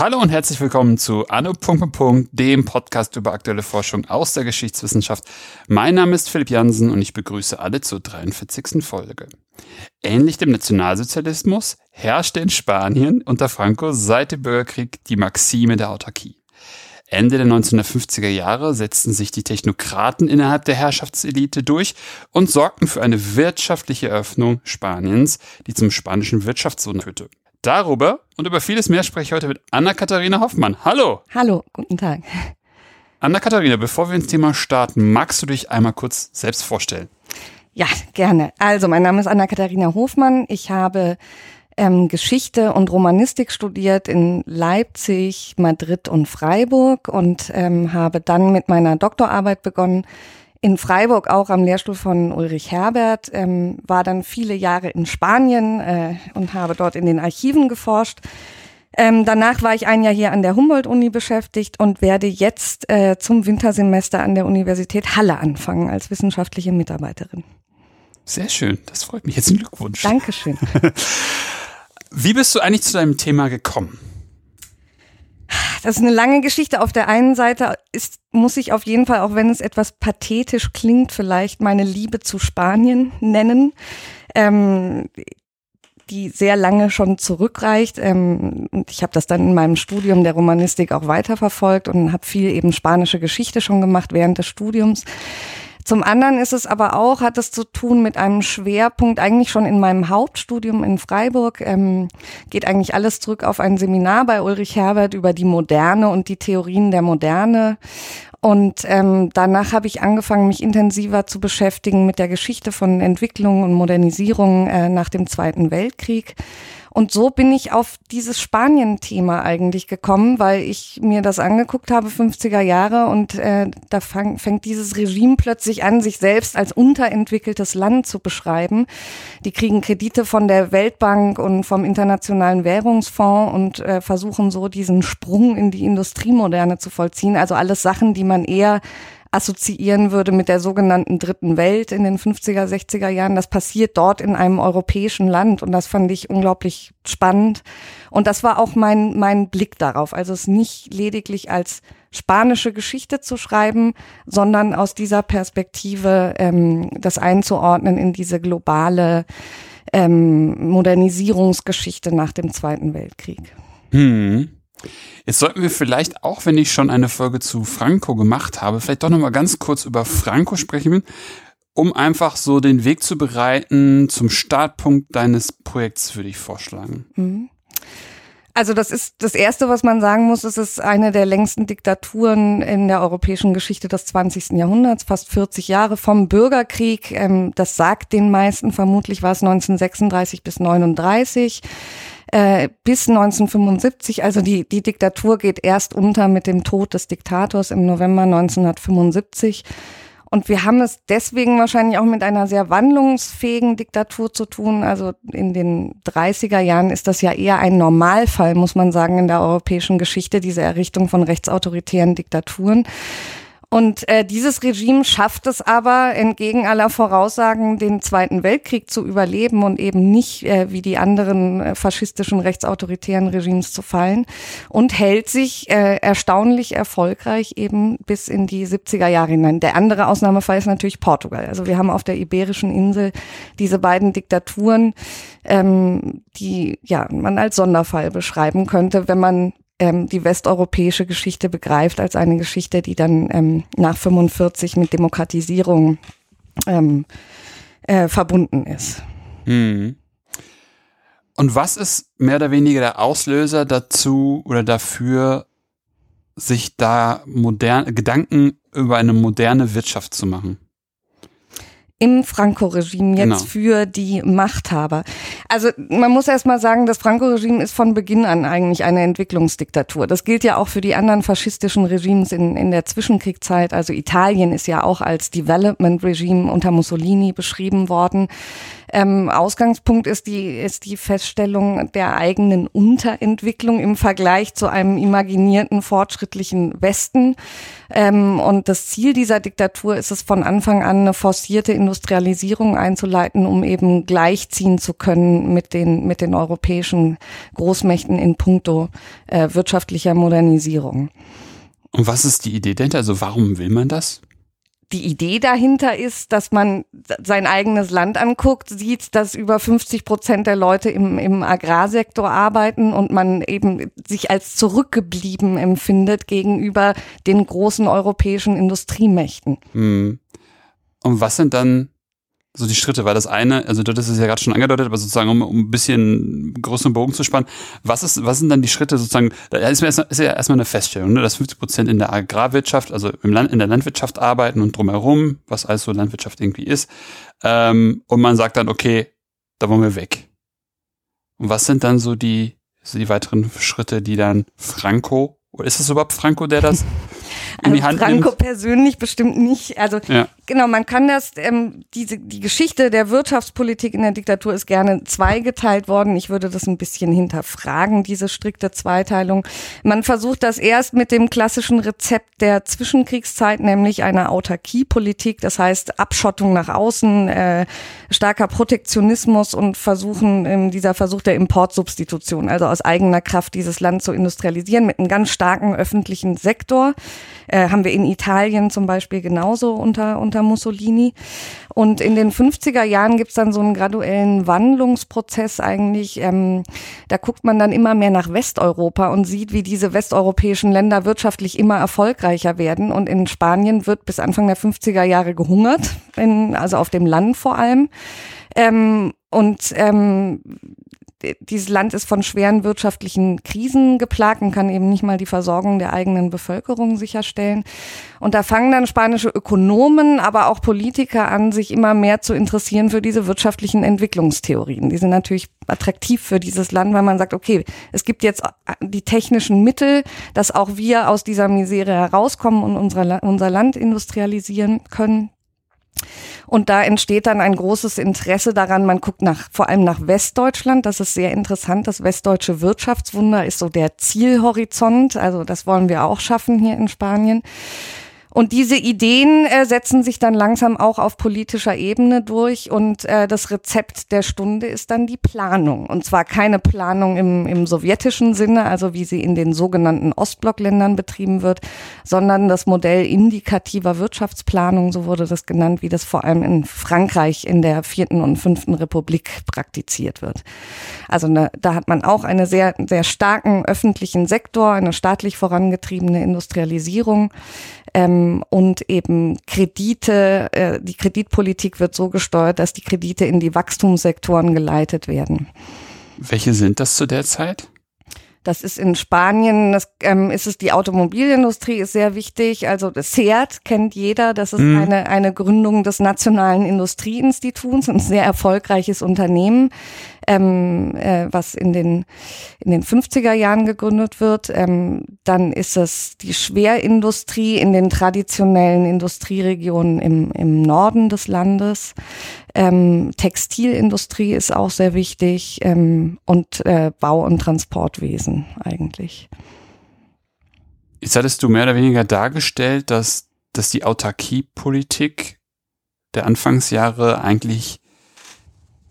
Hallo und herzlich willkommen zu Anno. dem Podcast über aktuelle Forschung aus der Geschichtswissenschaft. Mein Name ist Philipp Jansen und ich begrüße alle zur 43. Folge. Ähnlich dem Nationalsozialismus herrschte in Spanien unter Franco seit dem Bürgerkrieg die Maxime der Autarkie. Ende der 1950er Jahre setzten sich die Technokraten innerhalb der Herrschaftselite durch und sorgten für eine wirtschaftliche Öffnung Spaniens, die zum spanischen Wirtschaftswunder führte. Darüber und über vieles mehr spreche ich heute mit Anna-Katharina Hoffmann. Hallo. Hallo, guten Tag. Anna-Katharina, bevor wir ins Thema starten, magst du dich einmal kurz selbst vorstellen? Ja, gerne. Also, mein Name ist Anna-Katharina Hofmann. Ich habe ähm, Geschichte und Romanistik studiert in Leipzig, Madrid und Freiburg und ähm, habe dann mit meiner Doktorarbeit begonnen in Freiburg auch am Lehrstuhl von Ulrich Herbert, ähm, war dann viele Jahre in Spanien äh, und habe dort in den Archiven geforscht. Ähm, danach war ich ein Jahr hier an der Humboldt-Uni beschäftigt und werde jetzt äh, zum Wintersemester an der Universität Halle anfangen als wissenschaftliche Mitarbeiterin. Sehr schön, das freut mich. Herzlichen Glückwunsch. Dankeschön. Wie bist du eigentlich zu deinem Thema gekommen? Das ist eine lange Geschichte. Auf der einen Seite ist, muss ich auf jeden Fall, auch wenn es etwas pathetisch klingt, vielleicht meine Liebe zu Spanien nennen. Ähm, die sehr lange schon zurückreicht. Ähm, ich habe das dann in meinem Studium der Romanistik auch weiterverfolgt und habe viel eben spanische Geschichte schon gemacht während des Studiums. Zum anderen ist es aber auch, hat es zu tun mit einem Schwerpunkt eigentlich schon in meinem Hauptstudium in Freiburg. Ähm, geht eigentlich alles zurück auf ein Seminar bei Ulrich Herbert über die Moderne und die Theorien der Moderne. Und ähm, danach habe ich angefangen, mich intensiver zu beschäftigen mit der Geschichte von Entwicklung und Modernisierung äh, nach dem Zweiten Weltkrieg. Und so bin ich auf dieses Spanien-Thema eigentlich gekommen, weil ich mir das angeguckt habe, 50er Jahre, und äh, da fang, fängt dieses Regime plötzlich an, sich selbst als unterentwickeltes Land zu beschreiben. Die kriegen Kredite von der Weltbank und vom Internationalen Währungsfonds und äh, versuchen so diesen Sprung in die Industriemoderne zu vollziehen. Also alles Sachen, die man eher assoziieren würde mit der sogenannten dritten Welt in den 50er, 60er Jahren. Das passiert dort in einem europäischen Land und das fand ich unglaublich spannend. Und das war auch mein, mein Blick darauf. Also es nicht lediglich als spanische Geschichte zu schreiben, sondern aus dieser Perspektive ähm, das einzuordnen in diese globale ähm, Modernisierungsgeschichte nach dem Zweiten Weltkrieg. Hm. Jetzt sollten wir vielleicht auch, wenn ich schon eine Folge zu Franco gemacht habe, vielleicht doch nochmal ganz kurz über Franco sprechen, um einfach so den Weg zu bereiten zum Startpunkt deines Projekts, würde ich vorschlagen. Mhm. Also das ist das Erste, was man sagen muss, es ist eine der längsten Diktaturen in der europäischen Geschichte des 20. Jahrhunderts, fast 40 Jahre vom Bürgerkrieg. Ähm, das sagt den meisten, vermutlich war es 1936 bis 39 äh, bis 1975. Also die, die Diktatur geht erst unter mit dem Tod des Diktators im November 1975. Und wir haben es deswegen wahrscheinlich auch mit einer sehr wandlungsfähigen Diktatur zu tun. Also in den 30er Jahren ist das ja eher ein Normalfall, muss man sagen, in der europäischen Geschichte, diese Errichtung von rechtsautoritären Diktaturen. Und äh, dieses Regime schafft es aber, entgegen aller Voraussagen, den Zweiten Weltkrieg zu überleben und eben nicht äh, wie die anderen äh, faschistischen rechtsautoritären Regimes zu fallen und hält sich äh, erstaunlich erfolgreich eben bis in die 70er Jahre hinein. Der andere Ausnahmefall ist natürlich Portugal. Also wir haben auf der Iberischen Insel diese beiden Diktaturen, ähm, die ja man als Sonderfall beschreiben könnte, wenn man ähm, die westeuropäische Geschichte begreift als eine Geschichte, die dann ähm, nach 45 mit Demokratisierung ähm, äh, verbunden ist. Hm. Und was ist mehr oder weniger der Auslöser dazu oder dafür, sich da modern, Gedanken über eine moderne Wirtschaft zu machen? Im Franco-Regime jetzt genau. für die Machthaber. Also man muss erst mal sagen, das Franco-Regime ist von Beginn an eigentlich eine Entwicklungsdiktatur. Das gilt ja auch für die anderen faschistischen Regimes in, in der Zwischenkriegszeit. Also Italien ist ja auch als Development Regime unter Mussolini beschrieben worden. Ähm, Ausgangspunkt ist die, ist die Feststellung der eigenen Unterentwicklung im Vergleich zu einem imaginierten fortschrittlichen Westen. Ähm, und das Ziel dieser Diktatur ist es von Anfang an eine forcierte Industrialisierung einzuleiten, um eben gleichziehen zu können mit den, mit den europäischen Großmächten in puncto äh, wirtschaftlicher Modernisierung. Und was ist die Idee dahinter? Also warum will man das? Die Idee dahinter ist, dass man sein eigenes Land anguckt, sieht, dass über 50 Prozent der Leute im, im Agrarsektor arbeiten und man eben sich als zurückgeblieben empfindet gegenüber den großen europäischen Industriemächten. Hm. Und was sind dann so die Schritte, weil das eine, also das ist ja gerade schon angedeutet, aber sozusagen, um, um ein bisschen größeren Bogen zu spannen, was ist, was sind dann die Schritte sozusagen, da ist, ist ja erstmal eine Feststellung, ne, dass 50 Prozent in der Agrarwirtschaft, also im Land, in der Landwirtschaft arbeiten und drumherum, was alles so Landwirtschaft irgendwie ist, ähm, und man sagt dann, okay, da wollen wir weg. Und was sind dann so die, so die weiteren Schritte, die dann Franco, oder ist es überhaupt Franco, der das in die also Hand Franco nimmt? persönlich bestimmt nicht. Also Ja. genau, man kann das, ähm, diese, die Geschichte der Wirtschaftspolitik in der Diktatur ist gerne zweigeteilt worden. Ich würde das ein bisschen hinterfragen, diese strikte Zweiteilung. Man versucht das erst mit dem klassischen Rezept der Zwischenkriegszeit, nämlich einer Autarkiepolitik, das heißt Abschottung nach außen, äh, starker Protektionismus und versuchen, ähm, dieser Versuch der Importsubstitution, also aus eigener Kraft dieses Land zu industrialisieren mit einem ganz starken öffentlichen Sektor. Äh, haben wir in Italien zum Beispiel genauso unter, unter Mussolini. Und in den 50er Jahren gibt's dann so einen graduellen Wandlungsprozess eigentlich. Ähm, da guckt man dann immer mehr nach Westeuropa und sieht, wie diese westeuropäischen Länder wirtschaftlich immer erfolgreicher werden. Und in Spanien wird bis Anfang der 50er Jahre gehungert, in, also auf dem Land vor allem. Ähm, und ähm, dieses Land ist von schweren wirtschaftlichen Krisen geplagt und kann eben nicht mal die Versorgung der eigenen Bevölkerung sicherstellen. Und da fangen dann spanische Ökonomen, aber auch Politiker an, sich immer mehr zu interessieren für diese wirtschaftlichen Entwicklungstheorien. Die sind natürlich attraktiv für dieses Land, weil man sagt, okay, es gibt jetzt die technischen Mittel, dass auch wir aus dieser Misere herauskommen und unser, unser Land industrialisieren können. Und da entsteht dann ein großes Interesse daran. Man guckt nach, vor allem nach Westdeutschland. Das ist sehr interessant. Das westdeutsche Wirtschaftswunder ist so der Zielhorizont. Also das wollen wir auch schaffen hier in Spanien. Und diese Ideen äh, setzen sich dann langsam auch auf politischer Ebene durch und äh, das Rezept der Stunde ist dann die Planung. Und zwar keine Planung im, im sowjetischen Sinne, also wie sie in den sogenannten Ostblockländern betrieben wird, sondern das Modell indikativer Wirtschaftsplanung, so wurde das genannt, wie das vor allem in Frankreich in der vierten und fünften Republik praktiziert wird. Also ne, da hat man auch einen sehr, sehr starken öffentlichen Sektor, eine staatlich vorangetriebene Industrialisierung ähm, und eben Kredite, äh, die Kreditpolitik wird so gesteuert, dass die Kredite in die Wachstumssektoren geleitet werden. Welche sind das zu der Zeit? Das ist in Spanien, das ähm, ist es die Automobilindustrie ist sehr wichtig. Also das SEAT kennt jeder. Das ist Mhm. eine eine Gründung des Nationalen Industrieinstituts, ein sehr erfolgreiches Unternehmen, ähm, äh, was in den in den 50er Jahren gegründet wird. Ähm, dann ist es die Schwerindustrie in den traditionellen Industrieregionen im im Norden des Landes. Ähm, Textilindustrie ist auch sehr wichtig ähm, und äh, Bau- und Transportwesen eigentlich. Jetzt hattest du mehr oder weniger dargestellt, dass, dass die Autarkiepolitik der Anfangsjahre eigentlich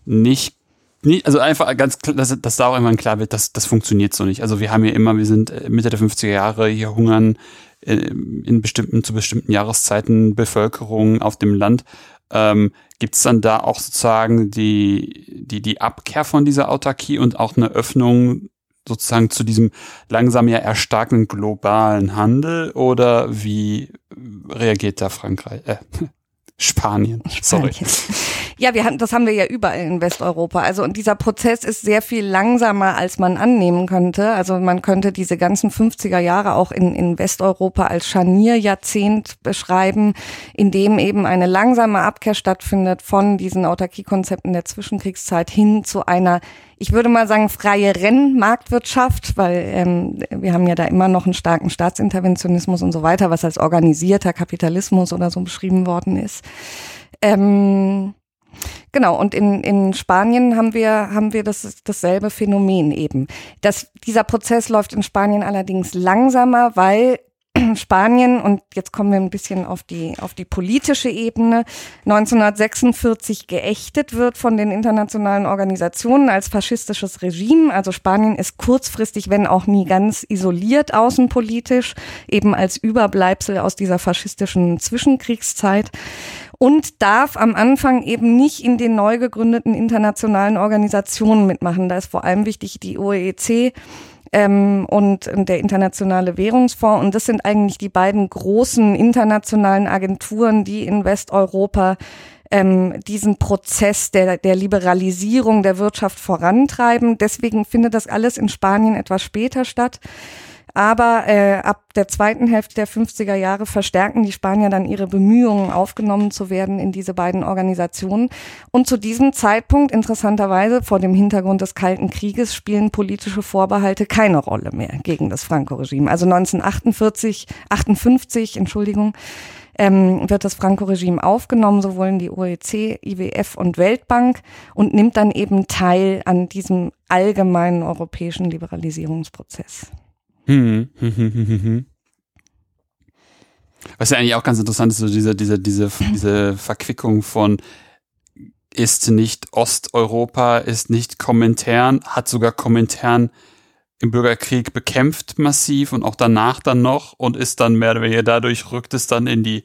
nicht, nicht also einfach ganz klar, dass, dass da auch immer klar wird, dass das funktioniert so nicht. Also wir haben ja immer, wir sind äh, Mitte der 50er Jahre, hier hungern äh, in bestimmten, zu bestimmten Jahreszeiten Bevölkerung auf dem Land. Ähm, Gibt es dann da auch sozusagen die, die, die Abkehr von dieser Autarkie und auch eine Öffnung sozusagen zu diesem langsam ja erstarkenden globalen Handel oder wie reagiert da Frankreich? Äh, Spanien, sorry. Ja, wir hatten, das haben wir ja überall in Westeuropa. Also und dieser Prozess ist sehr viel langsamer, als man annehmen könnte. Also man könnte diese ganzen 50er Jahre auch in, in Westeuropa als Scharnierjahrzehnt beschreiben, in dem eben eine langsame Abkehr stattfindet von diesen Autarkiekonzepten der Zwischenkriegszeit hin zu einer ich würde mal sagen, freie Rennmarktwirtschaft, weil ähm, wir haben ja da immer noch einen starken Staatsinterventionismus und so weiter, was als organisierter Kapitalismus oder so beschrieben worden ist. Ähm, Genau, und in, in Spanien haben wir, haben wir das, dasselbe Phänomen eben. Das, dieser Prozess läuft in Spanien allerdings langsamer, weil Spanien, und jetzt kommen wir ein bisschen auf die, auf die politische Ebene, 1946 geächtet wird von den internationalen Organisationen als faschistisches Regime. Also Spanien ist kurzfristig, wenn auch nie ganz isoliert außenpolitisch, eben als Überbleibsel aus dieser faschistischen Zwischenkriegszeit und darf am Anfang eben nicht in den neu gegründeten internationalen Organisationen mitmachen. Da ist vor allem wichtig die OEC ähm, und, und der Internationale Währungsfonds. Und das sind eigentlich die beiden großen internationalen Agenturen, die in Westeuropa ähm, diesen Prozess der, der Liberalisierung der Wirtschaft vorantreiben. Deswegen findet das alles in Spanien etwas später statt. Aber äh, ab der zweiten Hälfte der 50er Jahre verstärken die Spanier dann ihre Bemühungen, aufgenommen zu werden in diese beiden Organisationen. Und zu diesem Zeitpunkt, interessanterweise vor dem Hintergrund des Kalten Krieges, spielen politische Vorbehalte keine Rolle mehr gegen das Franco-Regime. Also 1948, 58, Entschuldigung, ähm, wird das Franco-Regime aufgenommen, sowohl in die OEC, IWF und Weltbank und nimmt dann eben teil an diesem allgemeinen europäischen Liberalisierungsprozess. Was ja eigentlich auch ganz interessant ist, so diese, diese, diese, diese Verquickung von ist nicht Osteuropa, ist nicht Kommentaren, hat sogar Kommentaren im Bürgerkrieg bekämpft massiv und auch danach dann noch und ist dann mehr oder weniger dadurch rückt es dann in die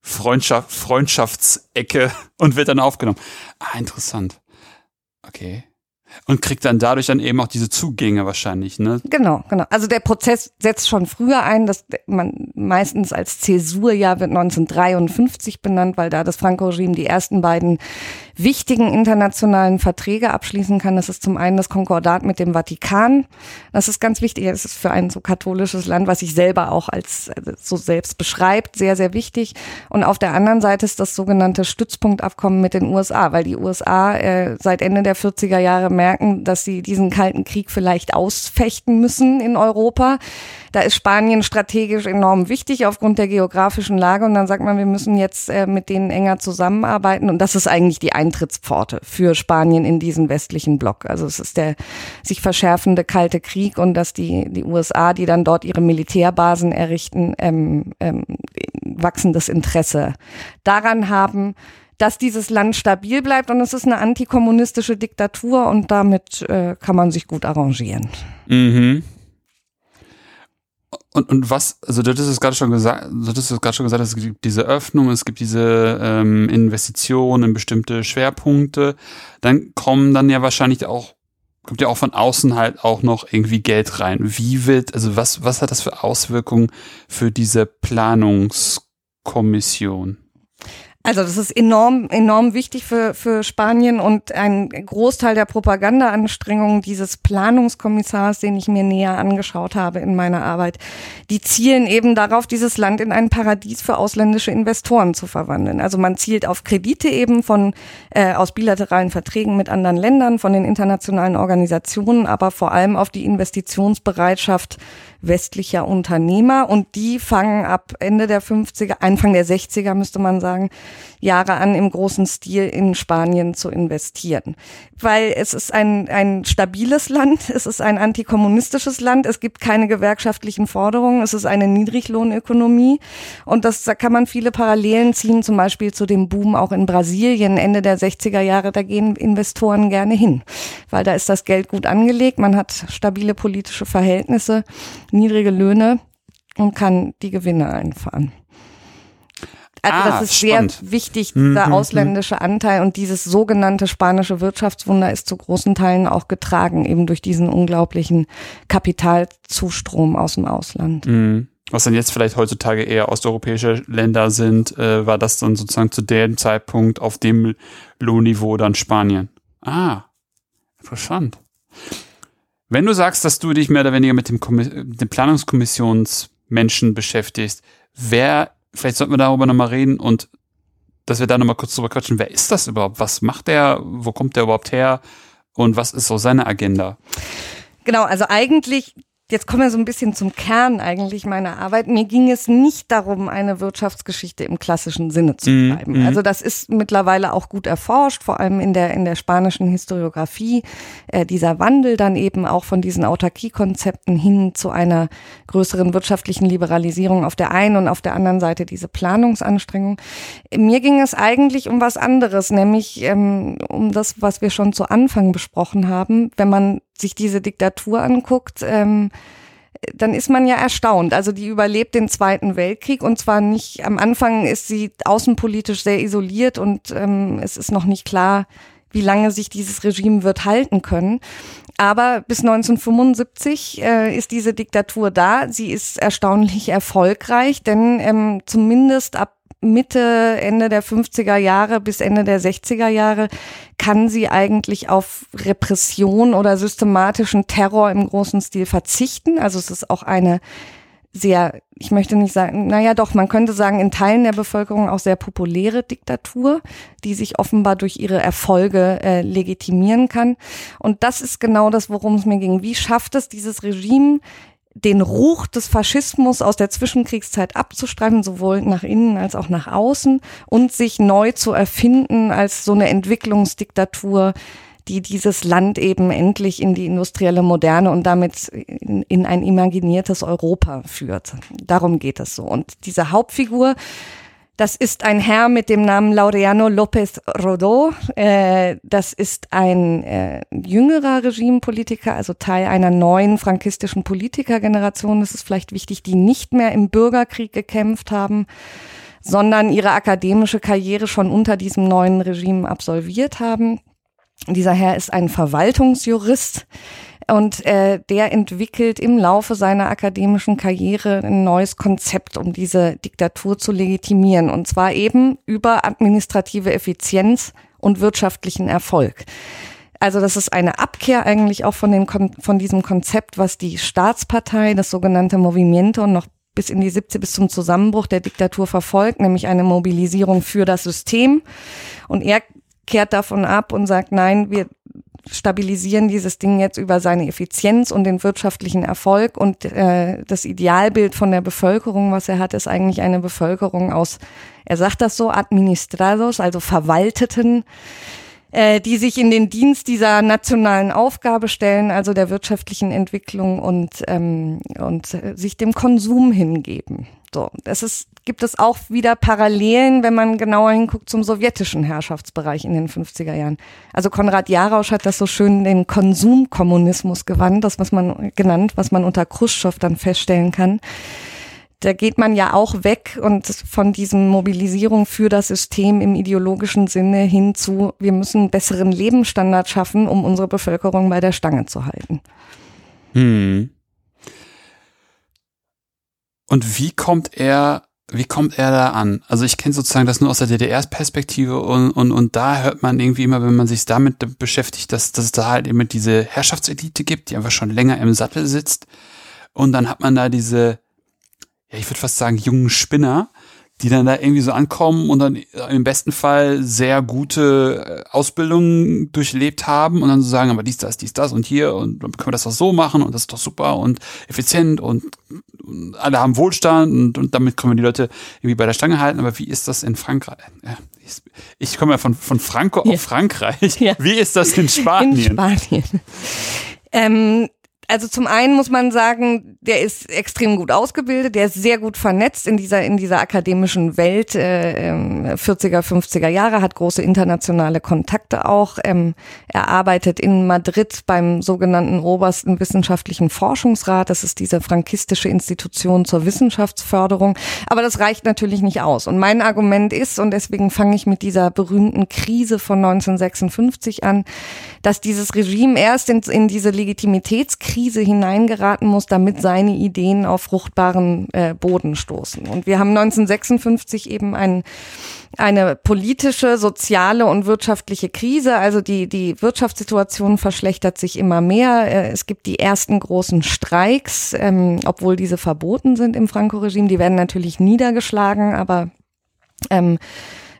Freundschaft, Freundschaftsecke und wird dann aufgenommen. Ah, interessant. Okay. Und kriegt dann dadurch dann eben auch diese Zugänge wahrscheinlich, ne? Genau, genau. Also der Prozess setzt schon früher ein, dass man meistens als Zäsurjahr wird 1953 benannt, weil da das Franco-Regime die ersten beiden wichtigen internationalen Verträge abschließen kann. Das ist zum einen das Konkordat mit dem Vatikan. Das ist ganz wichtig. Das ist für ein so katholisches Land, was sich selber auch als also so selbst beschreibt, sehr, sehr wichtig. Und auf der anderen Seite ist das sogenannte Stützpunktabkommen mit den USA, weil die USA äh, seit Ende der 40er Jahre merken, dass sie diesen Kalten Krieg vielleicht ausfechten müssen in Europa. Da ist Spanien strategisch enorm wichtig aufgrund der geografischen Lage. Und dann sagt man, wir müssen jetzt äh, mit denen enger zusammenarbeiten. Und das ist eigentlich die Eintrittspforte für Spanien in diesen westlichen Block. Also es ist der sich verschärfende Kalte Krieg und dass die, die USA, die dann dort ihre Militärbasen errichten, ähm, ähm, wachsendes Interesse daran haben, dass dieses Land stabil bleibt und es ist eine antikommunistische Diktatur und damit äh, kann man sich gut arrangieren. Mhm. Und, und was, also das ist gerade schon gesagt, das ist gerade schon gesagt, es gibt diese Öffnung, es gibt diese ähm, Investitionen in bestimmte Schwerpunkte. Dann kommen dann ja wahrscheinlich auch, kommt ja auch von außen halt auch noch irgendwie Geld rein. Wie wird, also was, was hat das für Auswirkungen für diese Planungskommission? Also das ist enorm, enorm wichtig für, für Spanien und ein Großteil der Propagandaanstrengungen dieses Planungskommissars, den ich mir näher angeschaut habe in meiner Arbeit, die zielen eben darauf, dieses Land in ein Paradies für ausländische Investoren zu verwandeln. Also man zielt auf Kredite eben von äh, aus bilateralen Verträgen mit anderen Ländern, von den internationalen Organisationen, aber vor allem auf die Investitionsbereitschaft westlicher Unternehmer und die fangen ab Ende der 50er, Anfang der 60er müsste man sagen, Jahre an im großen Stil in Spanien zu investieren. Weil es ist ein, ein stabiles Land, es ist ein antikommunistisches Land, es gibt keine gewerkschaftlichen Forderungen, es ist eine Niedriglohnökonomie und das, da kann man viele Parallelen ziehen, zum Beispiel zu dem Boom auch in Brasilien Ende der 60er Jahre, da gehen Investoren gerne hin, weil da ist das Geld gut angelegt, man hat stabile politische Verhältnisse, niedrige Löhne und kann die Gewinne einfahren. Also ah, das ist spannend. sehr wichtig, mhm, dieser mhm, ausländische Anteil und dieses sogenannte spanische Wirtschaftswunder ist zu großen Teilen auch getragen, eben durch diesen unglaublichen Kapitalzustrom aus dem Ausland. Mhm. Was dann jetzt vielleicht heutzutage eher osteuropäische Länder sind, äh, war das dann sozusagen zu dem Zeitpunkt auf dem Lohnniveau dann Spanien. Ah, interessant. Wenn du sagst, dass du dich mehr oder weniger mit dem, dem Planungskommissionsmenschen beschäftigst, wer vielleicht sollten wir darüber nochmal reden und dass wir da nochmal kurz drüber quatschen. Wer ist das überhaupt? Was macht der? Wo kommt der überhaupt her? Und was ist so seine Agenda? Genau, also eigentlich jetzt kommen wir so ein bisschen zum Kern eigentlich meiner Arbeit. Mir ging es nicht darum, eine Wirtschaftsgeschichte im klassischen Sinne zu Mhm, schreiben. mhm. Also das ist mittlerweile auch gut erforscht, vor allem in der, in der spanischen Historiografie. Äh, dieser Wandel dann eben auch von diesen Autarkiekonzepten hin zu einer größeren wirtschaftlichen Liberalisierung auf der einen und auf der anderen Seite diese Planungsanstrengung. Mir ging es eigentlich um was anderes, nämlich ähm, um das, was wir schon zu Anfang besprochen haben. Wenn man sich diese Diktatur anguckt, ähm, dann ist man ja erstaunt. Also die überlebt den Zweiten Weltkrieg und zwar nicht, am Anfang ist sie außenpolitisch sehr isoliert und ähm, es ist noch nicht klar, wie lange sich dieses Regime wird halten können. Aber bis 1975 äh, ist diese Diktatur da. Sie ist erstaunlich erfolgreich, denn ähm, zumindest ab Mitte, Ende der 50er Jahre bis Ende der 60er Jahre kann sie eigentlich auf Repression oder systematischen Terror im großen Stil verzichten. Also es ist auch eine sehr, ich möchte nicht sagen, naja doch, man könnte sagen, in Teilen der Bevölkerung auch sehr populäre Diktatur, die sich offenbar durch ihre Erfolge äh, legitimieren kann. Und das ist genau das, worum es mir ging. Wie schafft es dieses Regime, den Ruch des Faschismus aus der Zwischenkriegszeit abzustreifen, sowohl nach innen als auch nach außen und sich neu zu erfinden als so eine Entwicklungsdiktatur, die dieses Land eben endlich in die industrielle Moderne und damit in, in ein imaginiertes Europa führt. Darum geht es so. Und diese Hauptfigur, das ist ein Herr mit dem Namen Laureano López Rodó. Äh, das ist ein äh, jüngerer Regimepolitiker, also Teil einer neuen frankistischen Politikergeneration. Das ist vielleicht wichtig, die nicht mehr im Bürgerkrieg gekämpft haben, sondern ihre akademische Karriere schon unter diesem neuen Regime absolviert haben. Dieser Herr ist ein Verwaltungsjurist und äh, der entwickelt im Laufe seiner akademischen Karriere ein neues Konzept, um diese Diktatur zu legitimieren. Und zwar eben über administrative Effizienz und wirtschaftlichen Erfolg. Also das ist eine Abkehr eigentlich auch von, den, von diesem Konzept, was die Staatspartei, das sogenannte Movimiento, noch bis in die 70 bis zum Zusammenbruch der Diktatur verfolgt, nämlich eine Mobilisierung für das System. Und er kehrt davon ab und sagt, nein, wir stabilisieren dieses Ding jetzt über seine Effizienz und den wirtschaftlichen Erfolg. Und äh, das Idealbild von der Bevölkerung, was er hat, ist eigentlich eine Bevölkerung aus, er sagt das so, administrados, also verwalteten, äh, die sich in den Dienst dieser nationalen Aufgabe stellen, also der wirtschaftlichen Entwicklung und, ähm, und äh, sich dem Konsum hingeben. So, das ist, gibt es auch wieder Parallelen, wenn man genauer hinguckt zum sowjetischen Herrschaftsbereich in den 50er Jahren. Also Konrad Jarausch hat das so schön den Konsumkommunismus gewandt, das was man genannt, was man unter Khrushchev dann feststellen kann. Da geht man ja auch weg und von diesem Mobilisierung für das System im ideologischen Sinne hin zu, wir müssen einen besseren Lebensstandard schaffen, um unsere Bevölkerung bei der Stange zu halten. Hm. Und wie kommt er, wie kommt er da an? Also ich kenne sozusagen das nur aus der DDR-Perspektive und, und, und da hört man irgendwie immer, wenn man sich damit beschäftigt, dass, dass es da halt immer diese Herrschaftselite gibt, die einfach schon länger im Sattel sitzt. Und dann hat man da diese, ja, ich würde fast sagen, jungen Spinner, die dann da irgendwie so ankommen und dann im besten Fall sehr gute äh, Ausbildungen durchlebt haben und dann so sagen, aber dies, das, dies, das und hier und dann können wir das doch so machen und das ist doch super und effizient und, und alle haben Wohlstand und, und damit können wir die Leute irgendwie bei der Stange halten. Aber wie ist das in Frankreich? Ich komme ja von, von Franco Ja. auf Frankreich. Ja. Wie ist das in Spanien? In Spanien. Ähm, also zum einen muss man sagen, der ist extrem gut ausgebildet, der ist sehr gut vernetzt in dieser in dieser akademischen Welt äh, ähm, 40er, 50er Jahre, hat große internationale Kontakte auch. Ähm, er arbeitet in Madrid beim sogenannten obersten wissenschaftlichen Forschungsrat. Das ist diese frankistische Institution zur Wissenschaftsförderung. Aber das reicht natürlich nicht aus. Und mein Argument ist, und deswegen fange ich mit dieser berühmten Krise von 1956 an, dass dieses Regime erst in, in diese Legitimitätskrise hineingeraten muss, damit seine Ideen auf fruchtbaren äh, Boden stoßen. Und wir haben 1956 eben ein, eine politische, soziale und wirtschaftliche Krise. Also die, die Wirtschaftssituation verschlechtert sich immer mehr. Äh, Es gibt die ersten großen Streiks, ähm, obwohl diese verboten sind im Franco-Regime. Die werden natürlich niedergeschlagen, aber ähm,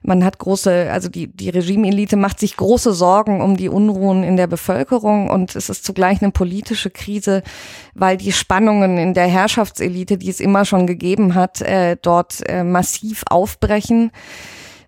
Man hat große, also die, die Regimeelite macht sich große Sorgen um die Unruhen in der Bevölkerung und es ist zugleich eine politische Krise, weil die Spannungen in der Herrschaftselite, die es immer schon gegeben hat, äh, dort äh, massiv aufbrechen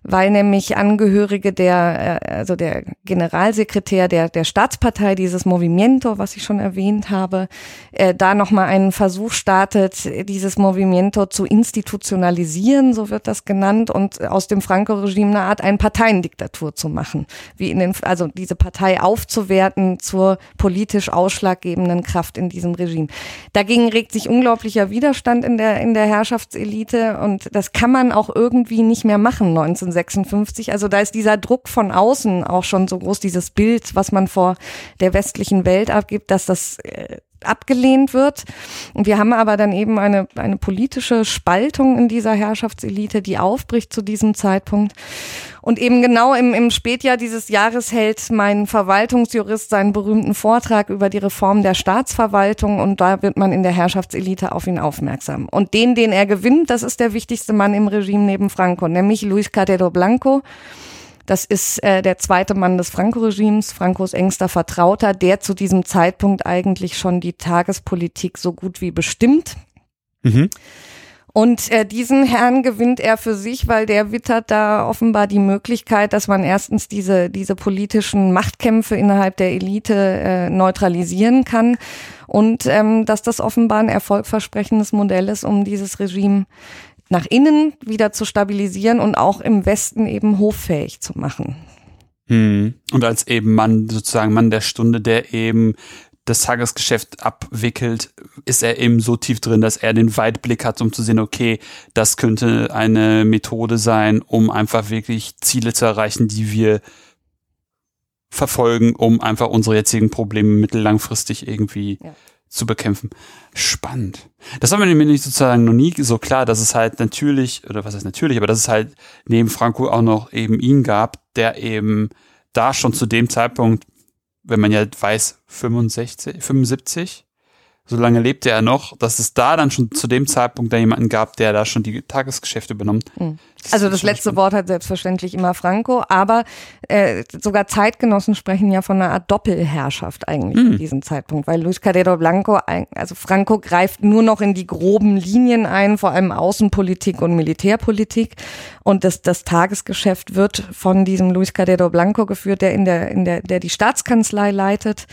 weil nämlich Angehörige der, äh, also der Generalsekretär der, der Staatspartei, dieses Movimiento, was ich schon erwähnt habe, äh, da nochmal einen Versuch startet, dieses Movimiento zu institutionalisieren, so wird das genannt, und aus dem Franco-Regime eine Art eine Parteiendiktatur zu machen, wie in den, also diese Partei aufzuwerten zur politisch ausschlaggebenden Kraft in diesem Regime. Dagegen regt sich unglaublicher Widerstand in der, in der Herrschaftselite und das kann man auch irgendwie nicht mehr machen 19 56. Also da ist dieser Druck von außen auch schon so groß, dieses Bild, was man vor der westlichen Welt abgibt, dass das äh, abgelehnt wird. Und wir haben aber dann eben eine, eine politische Spaltung in dieser Herrschaftselite, die aufbricht zu diesem Zeitpunkt. Und eben genau im, im Spätjahr dieses Jahres hält mein Verwaltungsjurist seinen berühmten Vortrag über die Reform der Staatsverwaltung und da wird man in der Herrschaftselite auf ihn aufmerksam. Und den, den er gewinnt, das ist der wichtigste Mann im Regime neben Franco, nämlich Luis Cadero Blanco. Das ist äh, der zweite Mann des Franco-Regimes, Francos engster Vertrauter, der zu diesem Zeitpunkt eigentlich schon die Tagespolitik so gut wie bestimmt. Mhm. Und äh, diesen Herrn gewinnt er für sich, weil der wittert da offenbar die Möglichkeit, dass man erstens diese, diese politischen Machtkämpfe innerhalb der Elite äh, neutralisieren kann und ähm, dass das offenbar ein erfolgversprechendes Modell ist, um dieses Regime nach innen wieder zu stabilisieren und auch im Westen eben hoffähig zu machen. Hm. Und als eben Mann, sozusagen Mann der Stunde, der eben das Tagesgeschäft abwickelt, ist er eben so tief drin, dass er den Weitblick hat, um zu sehen, okay, das könnte eine Methode sein, um einfach wirklich Ziele zu erreichen, die wir verfolgen, um einfach unsere jetzigen Probleme mittellangfristig irgendwie ja zu bekämpfen. Spannend. Das war mir nämlich sozusagen noch nie so klar, dass es halt natürlich, oder was heißt natürlich, aber dass es halt neben Franco auch noch eben ihn gab, der eben da schon zu dem Zeitpunkt, wenn man ja weiß, 65, 75, so lange lebte er noch, dass es da dann schon zu dem Zeitpunkt da jemanden gab, der da schon die Tagesgeschäfte übernommt. Mhm. Also das letzte spannend. Wort hat selbstverständlich immer Franco, aber äh, sogar Zeitgenossen sprechen ja von einer Art Doppelherrschaft eigentlich mhm. in diesem Zeitpunkt, weil Luis Cadero Blanco, also Franco greift nur noch in die groben Linien ein, vor allem Außenpolitik und Militärpolitik und das, das Tagesgeschäft wird von diesem Luis Cadero Blanco geführt, der in der, in der, der die Staatskanzlei leitet